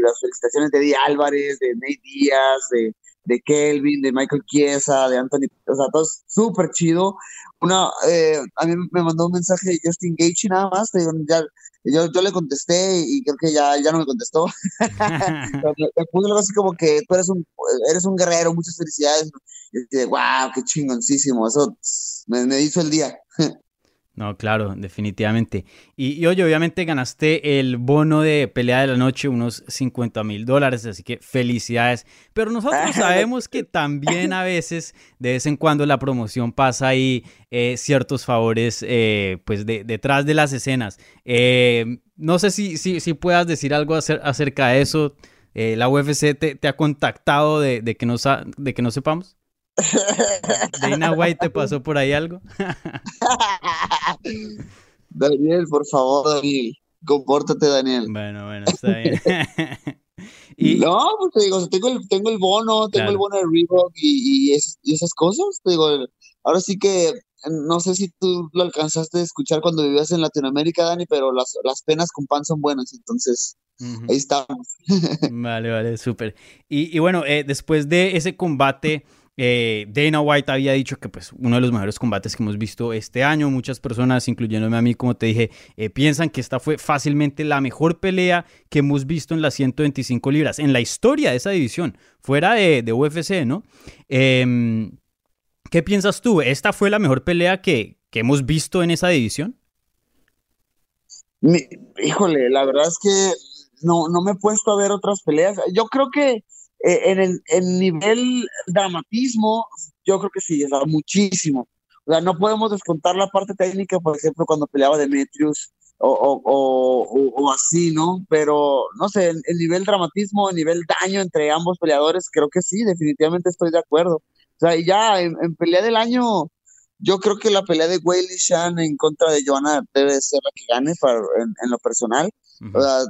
las felicitaciones de Di Álvarez, de Nate Díaz, de, de Kelvin, de Michael Chiesa, de Anthony, o sea, todo súper chido. Una, eh, a mí me mandó un mensaje de Justin Gage nada más, ya, yo, yo le contesté y creo que ya, ya no me contestó. me, puso algo así como que tú eres un, eres un guerrero, muchas felicidades. Y dije, wow, qué chingoncísimo, eso me, me hizo el día.
No, claro, definitivamente. Y, hoy obviamente ganaste el bono de pelea de la noche, unos 50 mil dólares, así que felicidades. Pero nosotros sabemos que también a veces, de vez en cuando, la promoción pasa ahí eh, ciertos favores, eh, pues detrás de las escenas. Eh, no sé si, si, si, puedas decir algo acerca de eso. ¿La UFC te, ha contactado de, de, que no, de que no sepamos? Dana White te pasó por ahí algo.
Daniel, por favor, Daniel. Compórtate, Daniel.
Bueno, bueno, está bien.
No, pues te digo, tengo el, tengo el bono, tengo el bono de Reebok y, y, esas cosas. Te digo, ahora sí que no sé si tú lo alcanzaste a escuchar cuando vivías en Latinoamérica, Dani, pero las, las penas con pan son buenas, entonces ahí estamos.
Vale, vale, súper. Y, y, bueno, eh, después de ese combate eh, Dana White había dicho que pues uno de los mejores combates que hemos visto este año, muchas personas, incluyéndome a mí, como te dije, eh, piensan que esta fue fácilmente la mejor pelea que hemos visto en las 125 libras, en la historia de esa división, fuera de, UFC, ¿no? Em, ¿Qué piensas tú? ¿Esta fue la mejor pelea que, que hemos visto en esa división?
híjole, la verdad es que no, no me he puesto a ver otras peleas. Yo creo que eh, en el, nivel dramatismo, yo creo que sí, o sea, muchísimo. O sea, no podemos descontar la parte técnica, por ejemplo, cuando peleaba Demetrius o, o, o, así, ¿no? Pero, no sé, el, nivel dramatismo, el nivel daño entre ambos peleadores, creo que sí, definitivamente estoy de acuerdo. O sea, y ya en, pelea del año, yo creo que la pelea de Weili Shan en contra de Joanna debe ser la que gane para, en, lo personal.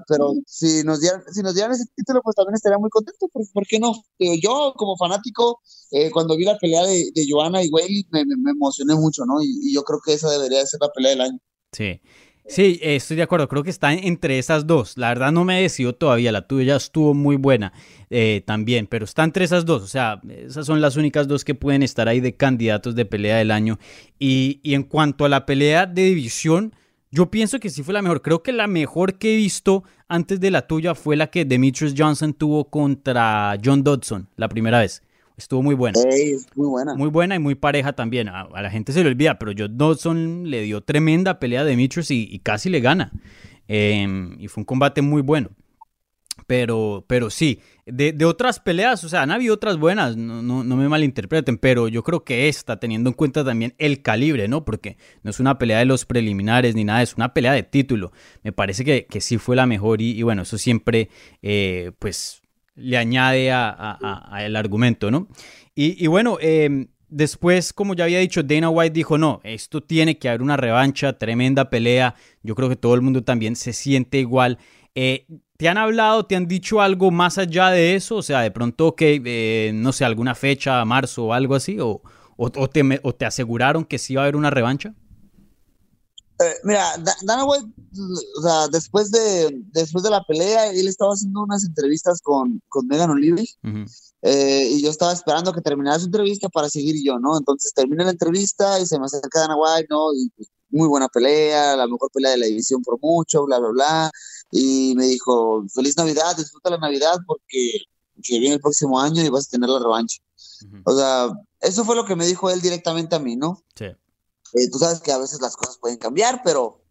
pero si nos, dieran, si nos dieran ese título, pues también estaría muy contento. ¿Por, ¿por qué no? yo, como fanático, eh, cuando vi la pelea de, de Joanna y Weili, me, me, emocioné mucho, ¿no? Y, y, yo creo que esa debería ser la pelea del año.
Sí. Sí, estoy de acuerdo. Creo que está entre esas dos. La verdad no me he decidido todavía. La tuya estuvo muy buena eh, también, pero está entre esas dos. O sea, esas son las únicas dos que pueden estar ahí de candidatos de pelea del año. Y, y en cuanto a la pelea de división, yo pienso que sí fue la mejor. Creo que la mejor que he visto antes de la tuya fue la que Demetrius Johnson tuvo contra John Dodson la primera vez. Estuvo muy buena.
muy buena.
Muy buena y muy pareja también. A, la gente se le olvida, pero John Dodson le dio tremenda pelea a Demetrius y, casi le gana. Em, y fue un combate muy bueno. Pero, pero sí, de, otras peleas, o sea, han habido otras buenas, no, no, no, me malinterpreten, pero yo creo que esta, teniendo en cuenta también el calibre, ¿no? Porque no es una pelea de los preliminares ni nada, es una pelea de título. Me parece que, que sí fue la mejor y, bueno, eso siempre, eh, pues, le añade a, el argumento, ¿no? Y, bueno, em, después, como ya había dicho, Dana White dijo, no, esto tiene que haber una revancha, tremenda pelea, yo creo que todo el mundo también se siente igual. Eh, ¿Te han hablado, te han dicho algo más allá de eso? O sea, de pronto que, eh, no sé, alguna fecha, marzo o algo así, o, te, o te aseguraron que sí va a haber una revancha?
Eh, mira, Dana White, o sea, después de, después de la pelea, él estaba haciendo unas entrevistas con, con Megan Olive eh, y yo estaba esperando que terminara su entrevista para seguir yo, ¿no? Entonces termina la entrevista y se me acerca Dana White, ¿no? Y pues, muy buena pelea, la mejor pelea de la división por mucho, bla, bla, bla. Y me dijo, feliz Navidad, disfruta la Navidad porque que viene el próximo año y vas a tener la revancha. O sea, eso fue lo que me dijo él directamente a mí, ¿no? Sí. Eh, tú sabes que a veces las cosas pueden cambiar, pero,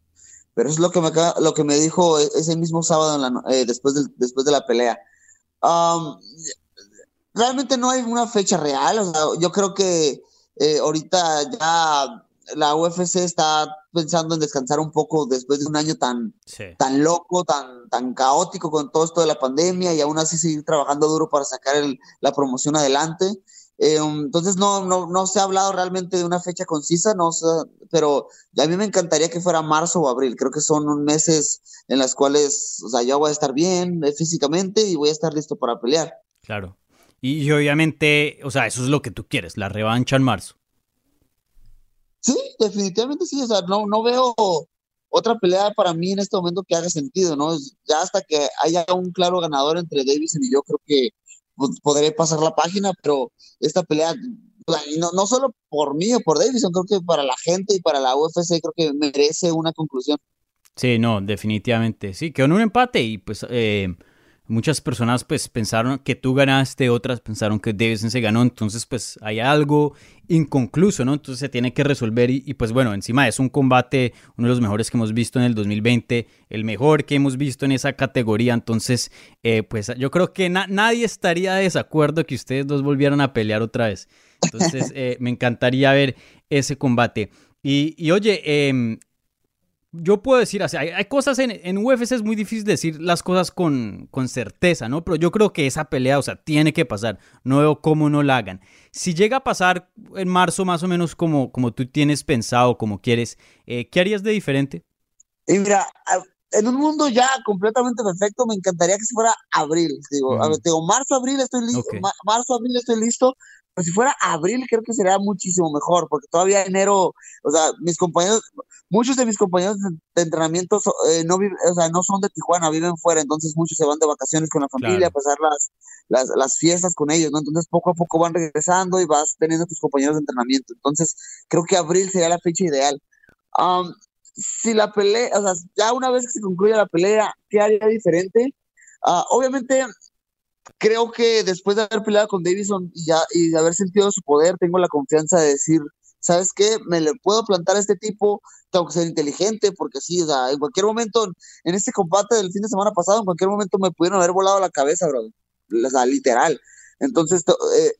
pero es lo que me, lo que me dijo e, ese mismo sábado eh, después, de, después de la pelea. realmente no hay una fecha real, o sea, yo creo que eh, ahorita ya la UFC está pensando en descansar un poco después de un año tan, tan loco, tan, tan caótico con todo esto de la pandemia y aún así seguir trabajando duro para sacar la promoción adelante. Eh, um, entonces no, no, no se ha hablado realmente de una fecha concisa, no pero a mí me encantaría que fuera marzo o abril. Creo que son meses en las cuales, o sea, yo voy a estar bien eh, físicamente y voy a estar listo para pelear.
Claro. Y, obviamente, o sea, eso es lo que tú quieres, la revancha en marzo.
Sí, definitivamente sí. O sea, no, no veo otra pelea para mí en este momento que haga sentido, ¿no? Ya hasta que haya un claro ganador entre Davidson y yo, creo que podré pasar la página, pero esta pelea, no, no solo por mí o por Davison, creo que para la gente y para la UFC creo que merece una conclusión.
Sí, no, definitivamente. Sí, quedó en un empate y pues eh, muchas personas pues pensaron que tú ganaste, otras pensaron que Davison se ganó, entonces pues hay algo inconcluso, ¿no? Entonces se tiene que resolver y, pues bueno, encima es un combate, uno de los mejores que hemos visto en el 2020, el mejor que hemos visto en esa categoría, entonces eh, pues yo creo que nadie estaría de desacuerdo que ustedes dos volvieran a pelear otra vez. Entonces eh, me encantaría ver ese combate. Y, y oye, eh, yo puedo decir así, hay, cosas en, en, UFC es muy difícil decir las cosas con, con, certeza, ¿no? Pero yo creo que esa pelea, o sea, tiene que pasar. No veo cómo no la hagan. Si llega a pasar en marzo más o menos como, como tú tienes pensado, como quieres, eh, ¿qué harías de diferente?
Y mira, en un mundo ya completamente perfecto, me encantaría que se fuera abril. Digo, a ver, digo marzo, abril estoy listo. marzo, abril estoy listo si fuera abril, creo que sería muchísimo mejor, porque todavía enero, o sea, mis compañeros, muchos de mis compañeros de entrenamiento eh, no, o sea, no son de Tijuana, viven fuera, entonces muchos se van de vacaciones con la familia a pasar las, las, las, fiestas con ellos, ¿no? Entonces poco a poco van regresando y vas teniendo tus compañeros de entrenamiento. Entonces, creo que abril sería la fecha ideal. si la pelea, o sea, ya una vez que se concluya la pelea, ¿qué haría diferente? Uh, obviamente creo que después de haber peleado con Davison y, ya, y de haber sentido su poder, tengo la confianza de decir, ¿sabes qué? Me le puedo plantar a este tipo, tengo que ser inteligente, porque sí, o sea, en cualquier momento, en este combate del fin de semana pasado, en cualquier momento me pudieron haber volado la cabeza, bro. O sea, literal. Entonces, eh,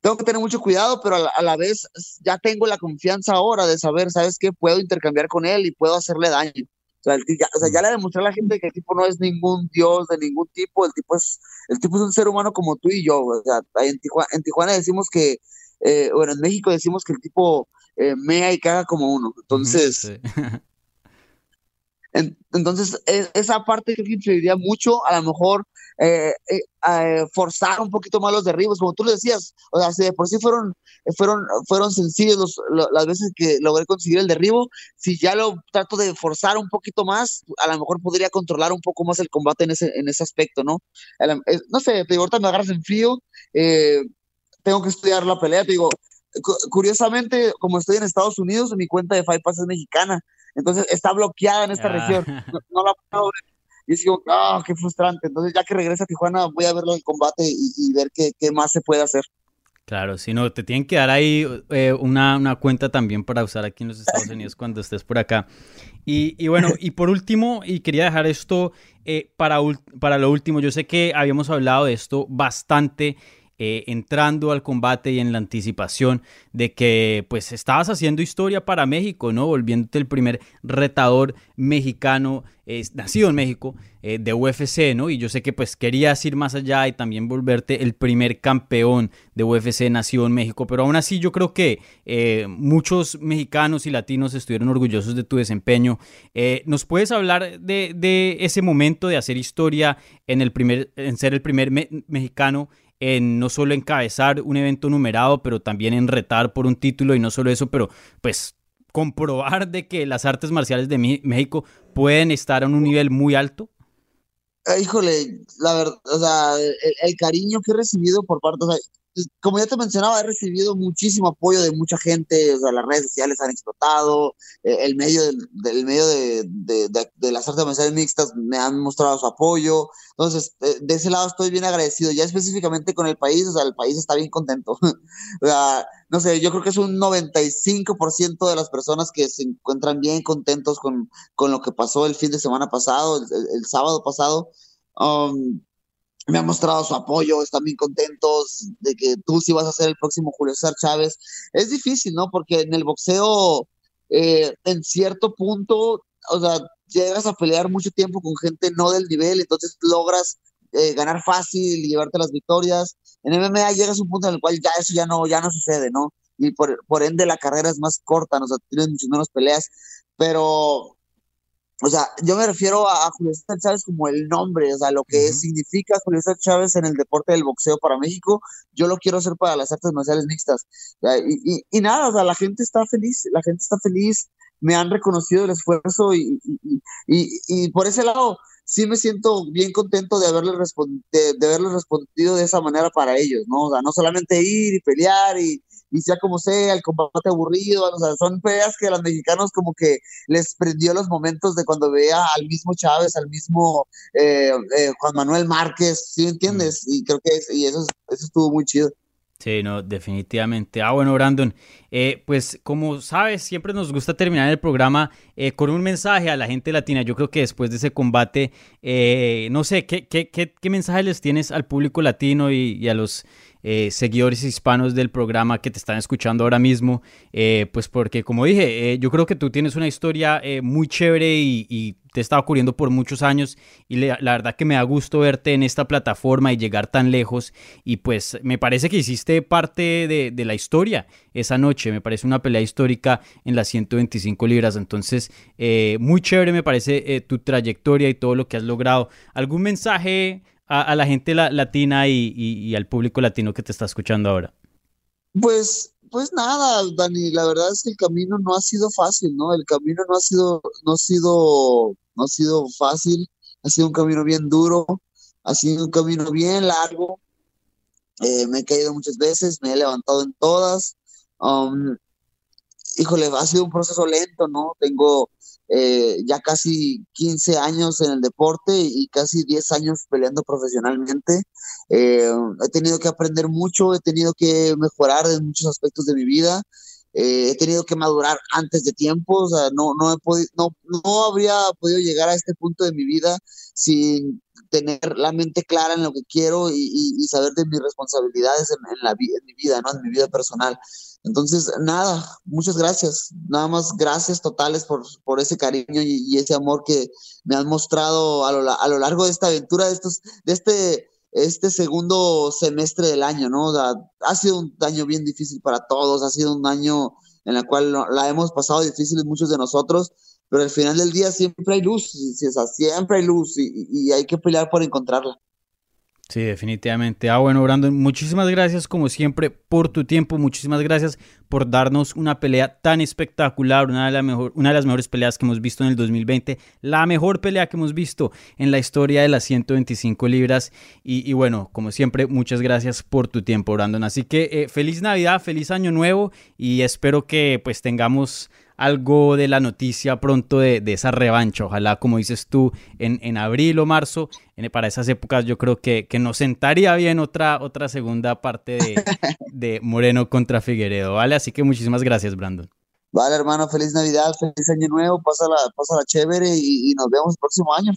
tengo que tener mucho cuidado, pero a la, vez ya tengo la confianza ahora de saber, ¿sabes qué? Puedo intercambiar con él y puedo hacerle daño. O sea, ya, o sea, ya le demostré a la gente que el tipo no es ningún dios de ningún tipo, el tipo es, el tipo es un ser humano como tú y yo. O sea, en Tijuana, en Tijuana decimos que, eh, bueno, en México decimos que el tipo eh, mea y caga como uno. Entonces, entonces, e, esa parte creo que influiría mucho, a lo mejor eh, eh, forzar un poquito más los derribos, como tú lo decías, o sea, si de por sí fueron, fueron, fueron sencillos las veces que logré conseguir el derribo, si ya lo trato de forzar un poquito más, a lo mejor podría controlar un poco más el combate en ese, en ese aspecto, ¿no? no sé, te digo, ahorita me agarras en frío, eh, tengo que estudiar la pelea, te digo, curiosamente, como estoy en Estados Unidos, mi cuenta de Five Pass es mexicana, entonces está bloqueada en esta región. Ah. No, la puedo ver. Y digo, ah, qué frustrante. Entonces, ya que regrese a Tijuana, voy a verlo en combate y, ver qué, qué, más se puede hacer.
Claro, si no, te tienen que dar ahí eh, una, una, cuenta también para usar aquí en los Estados Unidos cuando estés por acá. Y, y bueno, y por último, y quería dejar esto eh, para, para lo último, yo sé que habíamos hablado de esto bastante eh, entrando al combate y en la anticipación de que pues estabas haciendo historia para México, ¿no? Volviéndote el primer retador mexicano nacido en México eh, de UFC, ¿no? Y yo sé que pues querías ir más allá y también volverte el primer campeón de UFC nacido en México, pero aún así yo creo que eh, muchos mexicanos y latinos estuvieron orgullosos de tu desempeño. ¿Nos puedes hablar de, de, ese momento de hacer historia en, el primer, en ser el primer mexicano en no solo encabezar un evento numerado, pero también en retar por un título y no solo eso, pero pues comprobar de que las artes marciales de México pueden estar a un nivel muy alto?
Eh, híjole, la verdad, o sea, el, cariño que he recibido por parte, como ya te mencionaba, he recibido muchísimo apoyo de mucha gente, o sea, las redes sociales han explotado, eh, el medio, del, medio de, de, las artes marciales mixtas me han mostrado su apoyo, entonces, eh, de ese lado estoy bien agradecido, ya específicamente con el país, o sea, el país está bien contento, o sea, no sé, yo creo que es un 95% de las personas que se encuentran bien contentos con, con lo que pasó el fin de semana pasado, el, sábado pasado, um, me han mostrado su apoyo, están bien contentos de que tú sí vas a ser el próximo Julio César Chávez. Es difícil, ¿no? Porque en el boxeo, eh, en cierto punto, o sea, llegas a pelear mucho tiempo con gente no del nivel, entonces logras eh, ganar fácil y llevarte las victorias. En MMA llegas a un punto en el cual ya eso ya no, ya no sucede, ¿no? Y por, por ende la carrera es más corta, ¿no? o sea, tienes muchas menos peleas, pero o sea, yo me refiero a, Julio César Chávez como el nombre, o sea, lo que significa Julio César Chávez en el deporte del boxeo para México, yo lo quiero hacer para las artes marciales mixtas. y, y, nada, o sea, la gente está feliz, la gente está feliz, me han reconocido el esfuerzo y, y por ese lado sí me siento bien contento de haberles, de, de haberles respondido de esa manera para ellos, ¿no? O sea, no solamente ir y pelear y, y sea como sea, el combate aburrido, o sea, son peleas que a los mexicanos como que les prendió los momentos de cuando veía al mismo Chávez, al mismo eh, eh, Juan Manuel Márquez, ¿sí entiendes? Y creo que y eso, eso estuvo muy chido.
Sí, no, definitivamente. Ah, bueno, Brandon, eh, pues como sabes, siempre nos gusta terminar el programa con un mensaje a la gente latina. Yo creo que después de ese combate, no sé, ¿qué, qué, qué, mensaje les tienes al público latino y a los eh, seguidores hispanos del programa que te están escuchando ahora mismo, eh, pues porque como dije, eh, yo creo que tú tienes una historia muy chévere y, te está ocurriendo por muchos años y la verdad que me da gusto verte en esta plataforma y llegar tan lejos y pues me parece que hiciste parte de, de la historia esa noche, me parece una pelea histórica en las 125 libras, entonces muy chévere me parece tu trayectoria y todo lo que has logrado. ¿Algún mensaje? A, la gente latina y, al público latino que te está escuchando ahora?
Pues, pues nada, Dani, la verdad es que el camino no ha sido fácil, ¿no? El camino no ha sido, no ha sido, no ha sido fácil, ha sido un camino bien duro, ha sido un camino bien largo. Eh, me he caído muchas veces, me he levantado en todas. Um, híjole, ha sido un proceso lento, ¿no? Tengo eh, ya casi 15 años en el deporte y casi 10 años peleando profesionalmente. Eh, he tenido que aprender mucho, he tenido que mejorar en muchos aspectos de mi vida eh, he tenido que madurar antes de tiempo, o sea, no, no, he no, no habría podido llegar a este punto de mi vida sin tener la mente clara en lo que quiero y, saber de mis responsabilidades en, la, en mi vida, ¿no? En mi vida personal. Entonces, nada, muchas gracias. Nada más gracias totales por, por ese cariño y, ese amor que me han mostrado a lo, a lo largo de esta aventura, de, estos, de este este segundo semestre del año, ¿no? ha sido un año bien difícil para todos, ha sido un año en el cual la hemos pasado difícil muchos de nosotros, pero al final del día siempre hay luz, siempre hay luz y hay que pelear por encontrarla.
Sí, definitivamente. Ah, bueno, Brandon, muchísimas gracias como siempre por tu tiempo, muchísimas gracias por darnos una pelea tan espectacular, una de, las mejores peleas que hemos visto en el 2020, la mejor pelea que hemos visto en la historia de las 125 libras. Y, bueno, como siempre, muchas gracias por tu tiempo, Brandon. Así que eh, feliz Navidad, feliz Año Nuevo y espero que pues tengamos algo de la noticia pronto de, esa revancha. Ojalá, como dices tú, en, en abril o marzo, para esas épocas yo creo que, que, nos sentaría bien otra, otra segunda parte de, de Moreno contra Figueredo, ¿vale? Así que muchísimas gracias, Brandon.
Vale, hermano, feliz Navidad, feliz Año Nuevo, pásala, la chévere y, y nos vemos el próximo año.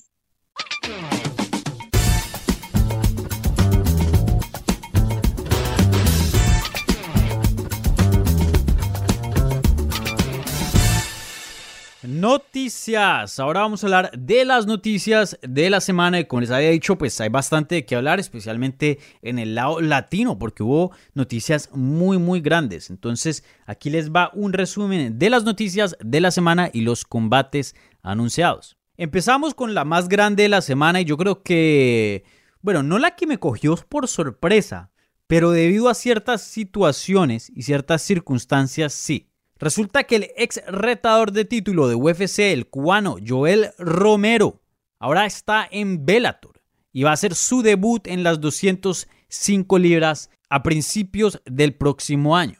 Noticias. Ahora vamos a hablar de las noticias de la semana. Y como les había dicho, pues hay bastante qué hablar, especialmente en el lado latino, porque hubo noticias muy, muy grandes. Entonces, aquí les va un resumen de las noticias de la semana y los combates anunciados. Empezamos con la más grande de la semana y yo creo que, bueno, no la que me cogió por sorpresa, pero debido a ciertas situaciones y ciertas circunstancias, sí. Resulta que el ex retador de título de UFC, el cubano Joel Romero, ahora está en Bellator y va a hacer su debut en las 205 libras a principios del próximo año.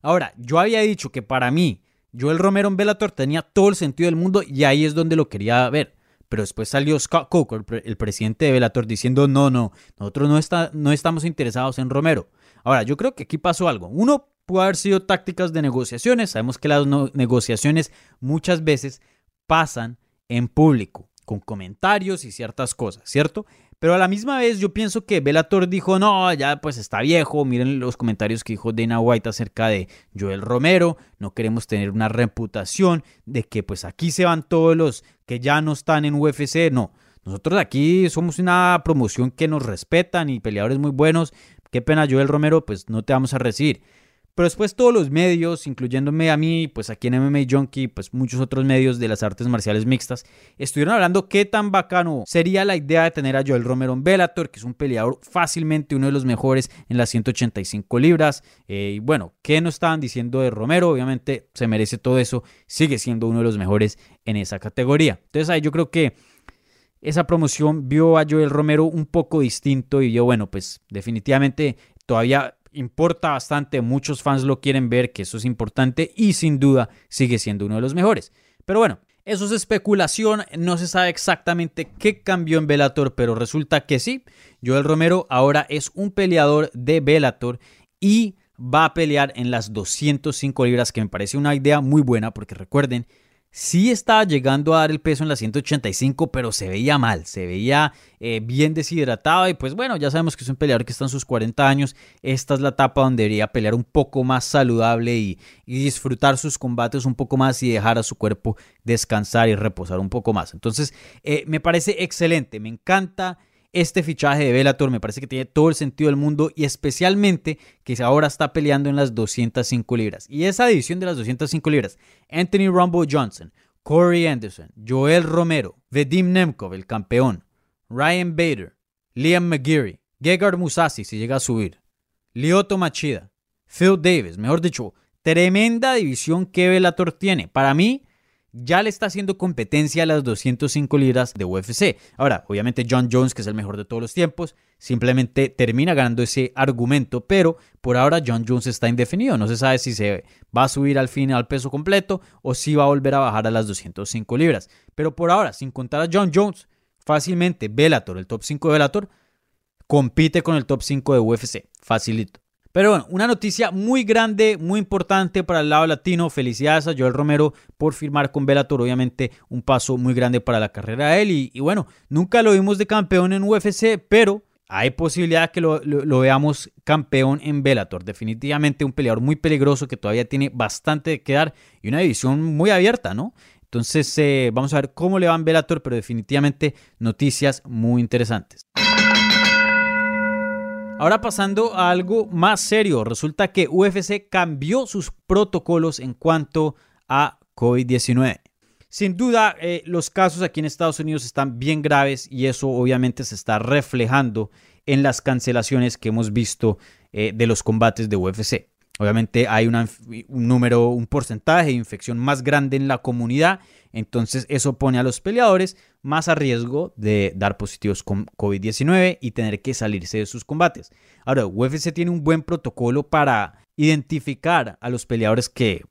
Ahora, yo había dicho que para mí Joel Romero en Bellator tenía todo el sentido del mundo y ahí es donde lo quería ver. Pero después salió Scott Coker, el presidente de Bellator, diciendo no, no, nosotros no, está, no estamos interesados en Romero. Ahora, yo creo que aquí pasó algo. Uno, pudo haber sido tácticas de negociaciones. Sabemos que las negociaciones muchas veces pasan en público, con comentarios y ciertas cosas, ¿cierto? Pero a la misma vez yo pienso que Bellator dijo, no, ya pues está viejo, miren los comentarios que dijo Dana White acerca de Joel Romero, no queremos tener una reputación de que pues aquí se van todos los que ya no están en UFC, no, nosotros aquí somos una promoción que nos respetan y peleadores muy buenos, qué pena Joel Romero, pues no te vamos a recibir. Pero después todos los medios, incluyéndome a mí, pues aquí en MMA Junkie, pues muchos otros medios de las artes marciales mixtas, estuvieron hablando qué tan bacano sería la idea de tener a Joel Romero en Bellator, que es un peleador fácilmente uno de los mejores en las 185 libras. Eh, y bueno, ¿qué nos estaban diciendo de Romero? Obviamente se merece todo eso, sigue siendo uno de los mejores en esa categoría. Entonces ahí yo creo que esa promoción vio a Joel Romero un poco distinto y yo, bueno, pues definitivamente todavía importa bastante, muchos fans lo quieren ver, que eso es importante y sin duda sigue siendo uno de los mejores. Pero bueno, eso es especulación, no se sabe exactamente qué cambió en Bellator, pero resulta que sí, Joel Romero ahora es un peleador de Bellator y va a pelear en las 205 libras, que me parece una idea muy buena, porque recuerden, sí estaba llegando a dar el peso en la 185, pero se veía mal, se veía eh, bien deshidratado y pues bueno, ya sabemos que es un peleador que está en sus 40 años, esta es la etapa donde debería pelear un poco más saludable y, disfrutar sus combates un poco más y dejar a su cuerpo descansar y reposar un poco más. Entonces, eh, me parece excelente, me encanta este fichaje de Bellator me parece que tiene todo el sentido del mundo y especialmente que ahora está peleando en las 205 libras. Y esa división de las 205 libras, Anthony Rumble Johnson, Corey Anderson, Joel Romero, Vedim Nemkov, el campeón, Ryan Bader, Liam McGeary, Gegard Musasi si llega a subir, Lyoto Machida, Phil Davis, mejor dicho, tremenda división que Bellator tiene. Para mí, ya le está haciendo competencia a las 205 libras de UFC. Ahora, obviamente John Jones, que es el mejor de todos los tiempos, simplemente termina ganando ese argumento, pero por ahora John Jones está indefinido. No se sabe si se va a subir al fin al peso completo o si va a volver a bajar a las 205 libras. Pero por ahora, sin contar a John Jones, fácilmente Bellator, el top 5 de Bellator, compite con el top 5 de UFC. Facilito. Pero bueno, una noticia muy grande, muy importante para el lado latino. Felicidades a Joel Romero por firmar con Bellator. Obviamente un paso muy grande para la carrera de él. Y, bueno, nunca lo vimos de campeón en UFC, pero hay posibilidad que lo, veamos campeón en Bellator. Definitivamente un peleador muy peligroso que todavía tiene bastante que dar y una división muy abierta, ¿no? Entonces eh, vamos a ver cómo le va en Bellator, pero definitivamente noticias muy interesantes. Ahora pasando a algo más serio, resulta que UFC cambió sus protocolos en cuanto a COVID-19. Sin duda, eh, los casos aquí en Estados Unidos están bien graves y eso obviamente se está reflejando en las cancelaciones que hemos visto eh, de los combates de UFC. Obviamente hay un número, un porcentaje de infección más grande en la comunidad entonces eso pone a los peleadores más a riesgo de dar positivos con COVID-19 y tener que salirse de sus combates. Ahora, UFC tiene un buen protocolo para identificar a los peleadores que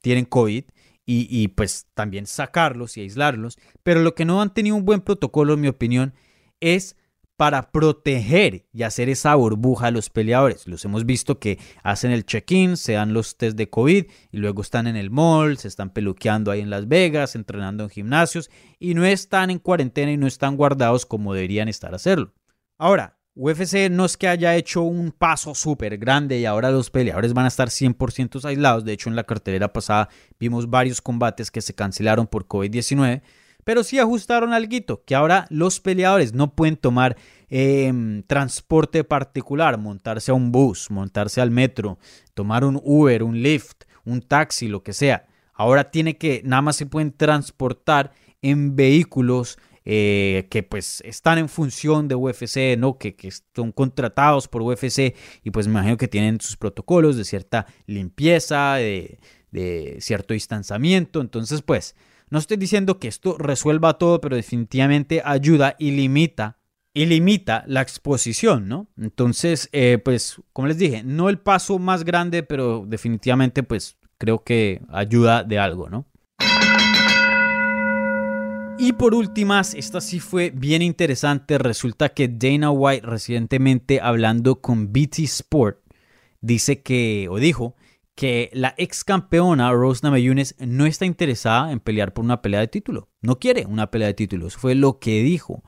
tienen COVID y, y, pues también sacarlos y aislarlos, pero lo que no han tenido un buen protocolo, en mi opinión, es para proteger y hacer esa burbuja a los peleadores. Los hemos visto que hacen el check-in, se dan los test de COVID y luego están en el mall, se están peluqueando ahí en Las Vegas, entrenando en gimnasios y no están en cuarentena y no están guardados como deberían estar a hacerlo. Ahora, UFC no es que haya hecho un paso súper grande y ahora los peleadores van a estar 100% aislados. De hecho, en la cartelera pasada vimos varios combates que se cancelaron por COVID-19 pero sí ajustaron algo, que ahora los peleadores no pueden tomar em, transporte particular, montarse a un bus, montarse al metro, tomar un Uber, un Lyft, un taxi, lo que sea. Ahora tiene que, nada más se pueden transportar en vehículos eh, que pues están en función de UFC, ¿no? Que, que son contratados por UFC y pues me imagino que tienen sus protocolos de cierta limpieza, de, de cierto distanciamiento. Entonces pues no estoy diciendo que esto resuelva todo, pero definitivamente ayuda y limita y limita la exposición, ¿no? Entonces, eh, pues, como les dije, no el paso más grande, pero definitivamente, pues, creo que ayuda de algo, ¿no? Y por últimas, esta sí fue bien interesante. Resulta que Dana White recientemente hablando con BT Sport dice que, o dijo, que la ex campeona Rose Namajunas no está interesada en pelear por una pelea de título. No quiere una pelea de título. Eso fue lo que dijo.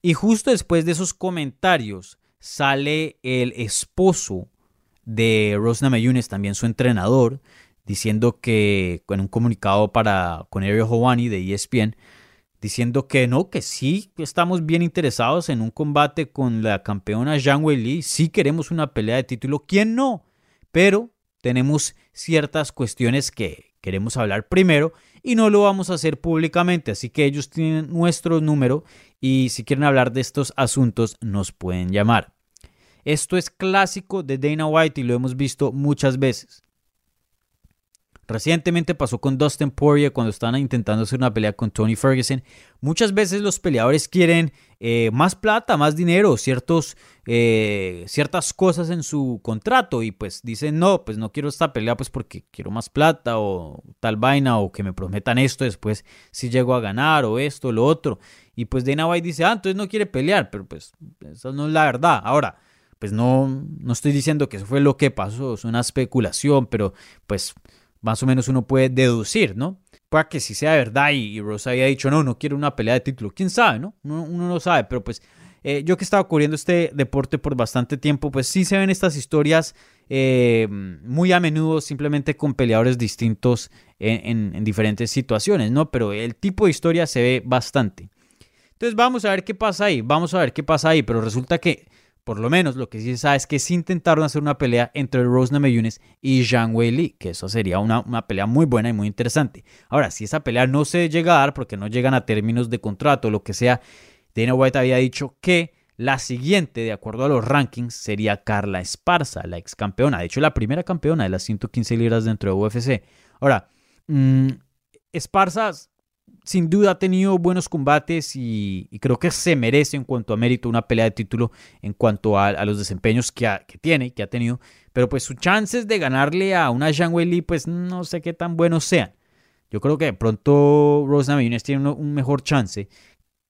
Y justo después de esos comentarios sale el esposo de Rose Namajunas, también su entrenador, diciendo que, con un comunicado para, con Ariel Hawani de ESPN, diciendo que no, que sí estamos bien interesados en un combate con la campeona Zhang Wei Li, sí queremos una pelea de título, ¿quién no? Pero tenemos ciertas cuestiones que queremos hablar primero y no lo vamos a hacer públicamente, así que ellos tienen nuestro número y si quieren hablar de estos asuntos nos pueden llamar. Esto es clásico de Dana White y lo hemos visto muchas veces. Recientemente pasó con Dustin Poirier cuando estaban intentando hacer una pelea con Tony Ferguson. Muchas veces los peleadores quieren eh, más plata, más dinero, ciertos, eh, ciertas cosas en su contrato y pues dicen no, pues no quiero esta pelea pues porque quiero más plata o tal vaina o que me prometan esto después si llego a ganar o esto o lo otro. Y pues Dana White dice, ah, entonces no quiere pelear, pero pues eso no es la verdad. Ahora, pues no, no estoy diciendo que eso fue lo que pasó, es una especulación, pero pues más o menos uno puede deducir, ¿no? Puede que si sea verdad y, Rosa había dicho, no, no quiero una pelea de título. ¿Quién sabe, no? Uno, no sabe, pero pues eh, yo que he estado cubriendo este deporte por bastante tiempo, pues sí se ven estas historias eh, muy a menudo simplemente con peleadores distintos en, en, diferentes situaciones, ¿no? Pero el tipo de historia se ve bastante. Entonces vamos a ver qué pasa ahí, vamos a ver qué pasa ahí, pero resulta que por lo menos lo que sí se sabe es que sí intentaron hacer una pelea entre Rose Namajunas y Zhang Wei que eso sería una, pelea muy buena y muy interesante. Ahora, si esa pelea no se llega a dar porque no llegan a términos de contrato o lo que sea, Dana White había dicho que la siguiente, de acuerdo a los rankings, sería Carla Esparza, la ex campeona. De hecho, la primera campeona de las 115 libras dentro de UFC. Ahora, mmm, Esparza sin duda ha tenido buenos combates y, creo que se merece en cuanto a mérito una pelea de título en cuanto a, los desempeños que, tiene, que ha tenido. Pero pues sus chances de ganarle a una Zhang Weili pues no sé qué tan buenos sean. Yo creo que de pronto Rose Namajunas tiene un, mejor chance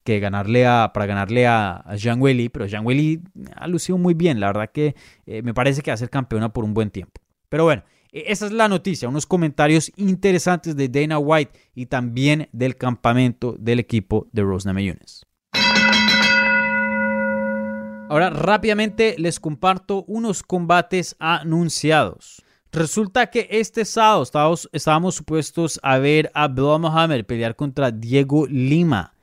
que ganarle a, para ganarle a, Jean Weili, pero Jean Weili ha lucido muy bien, la verdad que eh, me parece que va a ser campeona por un buen tiempo. Pero bueno, esa es la noticia, unos comentarios interesantes de Dana White y también del campamento del equipo de Rose Namajunas. Ahora rápidamente les comparto unos combates anunciados. Resulta que este sábado estábamos, supuestos a ver a Abdullah Mohamed pelear contra Diego Lima,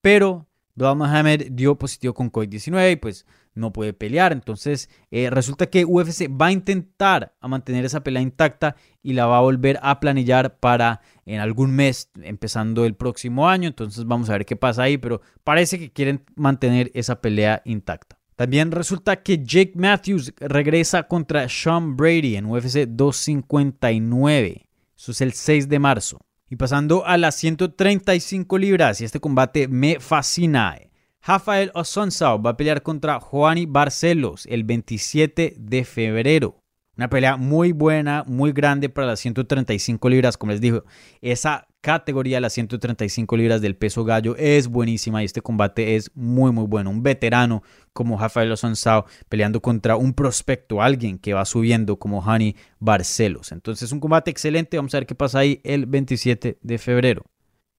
pero Abdullah Mohamed dio positivo con COVID-19 y pues no puede pelear. Entonces eh, resulta que UFC va a intentar a mantener esa pelea intacta y la va a volver a planillar para en algún mes, empezando el próximo año. Entonces vamos a ver qué pasa ahí, pero parece que quieren mantener esa pelea intacta. También resulta que Jake Matthews regresa contra Sean Brady en UFC 259. Eso es el 6 de marzo. Y pasando a las 135 libras, y este combate me fascina. Rafael Osonsao va a pelear contra Juani Barcelos el 27 de febrero. Una pelea muy buena, muy grande para las 135 libras, como les digo. Esa categoría, las 135 libras del peso gallo, es buenísima y este combate es muy, muy bueno. Un veterano como Rafael Osonsao peleando contra un prospecto, alguien que va subiendo como Hani Barcelos. Entonces, un combate excelente. Vamos a ver qué pasa ahí el 27 de febrero.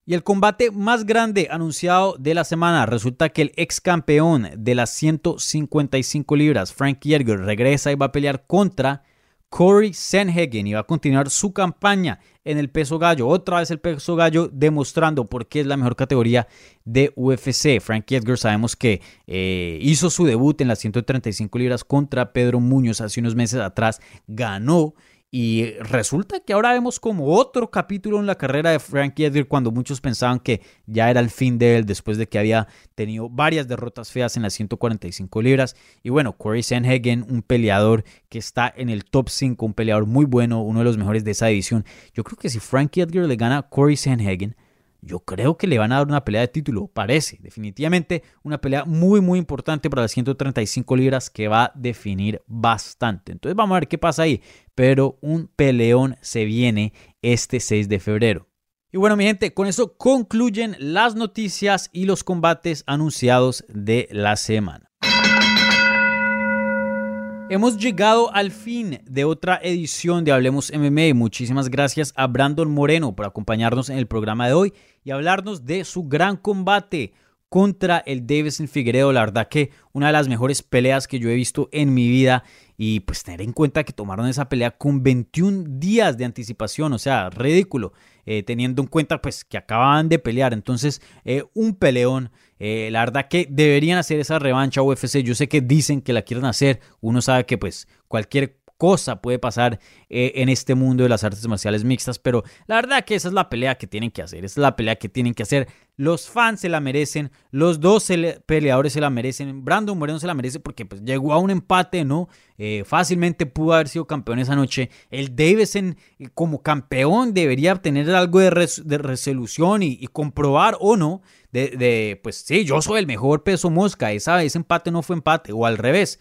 Y el combate más grande anunciado de la semana resulta que el ex campeón de las 155 libras, Frank Yerger, regresa y va a pelear contra Corey Sanhagen y va a continuar su campaña en el peso gallo. Otra vez el peso gallo demostrando por qué es la mejor categoría de UFC. Frank Edgar sabemos que eh, hizo su debut en las 135 libras contra Pedro Muñoz hace unos meses atrás. Ganó y resulta que ahora vemos como otro capítulo en la carrera de Frankie Edgar cuando muchos pensaban que ya era el fin de él después de que había tenido varias derrotas feas en las 145 libras. Y bueno, Corey Sanhagen, un peleador que está en el top 5, un peleador muy bueno, uno de los mejores de esa división. Yo creo que si Frankie Edgar le gana a Corey Sanhagen, yo creo que le van a dar una pelea de título, parece, definitivamente una pelea muy muy importante para las 135 libras que va a definir bastante. Entonces vamos a ver qué pasa ahí, pero un peleón se viene este 6 de febrero. Y bueno, mi gente, con eso concluyen las noticias y los combates anunciados de la semana. Hemos llegado al fin de otra edición de Hablemos MMA. Muchísimas gracias a Brandon Moreno por acompañarnos en el programa de hoy y hablarnos de su gran combate contra el Davison Figueredo. La verdad que una de las mejores peleas que yo he visto en mi vida. Y pues tener en cuenta que tomaron esa pelea con 21 días de anticipación. O sea, ridículo. Eh, teniendo en cuenta pues que acababan de pelear. Entonces, eh, un peleón. Eh, la verdad que deberían hacer esa revancha UFC. Yo sé que dicen que la quieren hacer. Uno sabe que pues cualquier cosa puede pasar eh, en este mundo de las artes marciales mixtas, pero la verdad que esa es la pelea que tienen que hacer, esa es la pelea que tienen que hacer. Los fans se la merecen, los dos peleadores se la merecen, Brandon Moreno se la merece porque pues, llegó a un empate, ¿no? Eh, fácilmente pudo haber sido campeón esa noche. El Davison eh, como campeón debería tener algo de, resolución y, comprobar o no de, pues sí, yo soy el mejor peso mosca, esa, ese empate no fue empate, o al revés.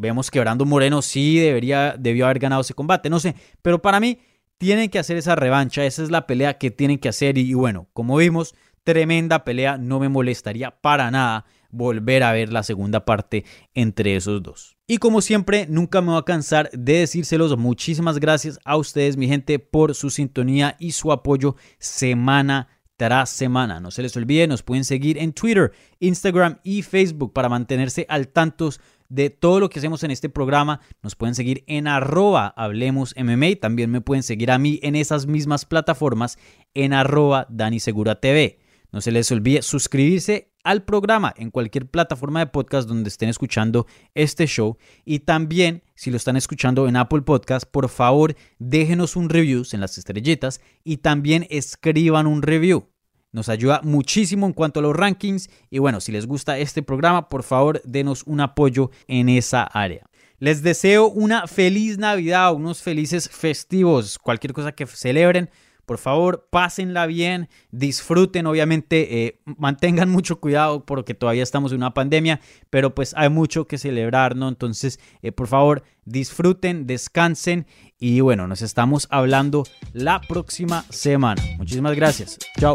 Vemos que Brando Moreno sí debería, debió haber ganado ese combate, no sé, pero para mí tienen que hacer esa revancha, esa es la pelea que tienen que hacer y, bueno, como vimos, tremenda pelea, no me molestaría para nada volver a ver la segunda parte entre esos dos. Y como siempre, nunca me voy a cansar de decírselos. Muchísimas gracias a ustedes, mi gente, por su sintonía y su apoyo semana tras semana. No se les olvide, nos pueden seguir en Twitter, Instagram y Facebook para mantenerse al tanto de todo lo que hacemos en este programa. Nos pueden seguir en arroba Hablemos MMA. También me pueden seguir a mí en esas mismas plataformas en arroba Dani Segura TV. No se les olvide suscribirse al programa en cualquier plataforma de podcast donde estén escuchando este show. Y también, si lo están escuchando en Apple Podcast, por favor déjenos un review en las estrellitas y también escriban un review. Nos ayuda muchísimo en cuanto a los rankings. Y bueno, si les gusta este programa, por favor, denos un apoyo en esa área. Les deseo una feliz Navidad, unos felices festivos, cualquier cosa que celebren. Por favor, pásenla bien, disfruten, obviamente, eh, mantengan mucho cuidado porque todavía estamos en una pandemia, pero pues hay mucho que celebrar, ¿no? Entonces, eh, por favor, disfruten, descansen y bueno, nos estamos hablando la próxima semana. Muchísimas gracias. Chao.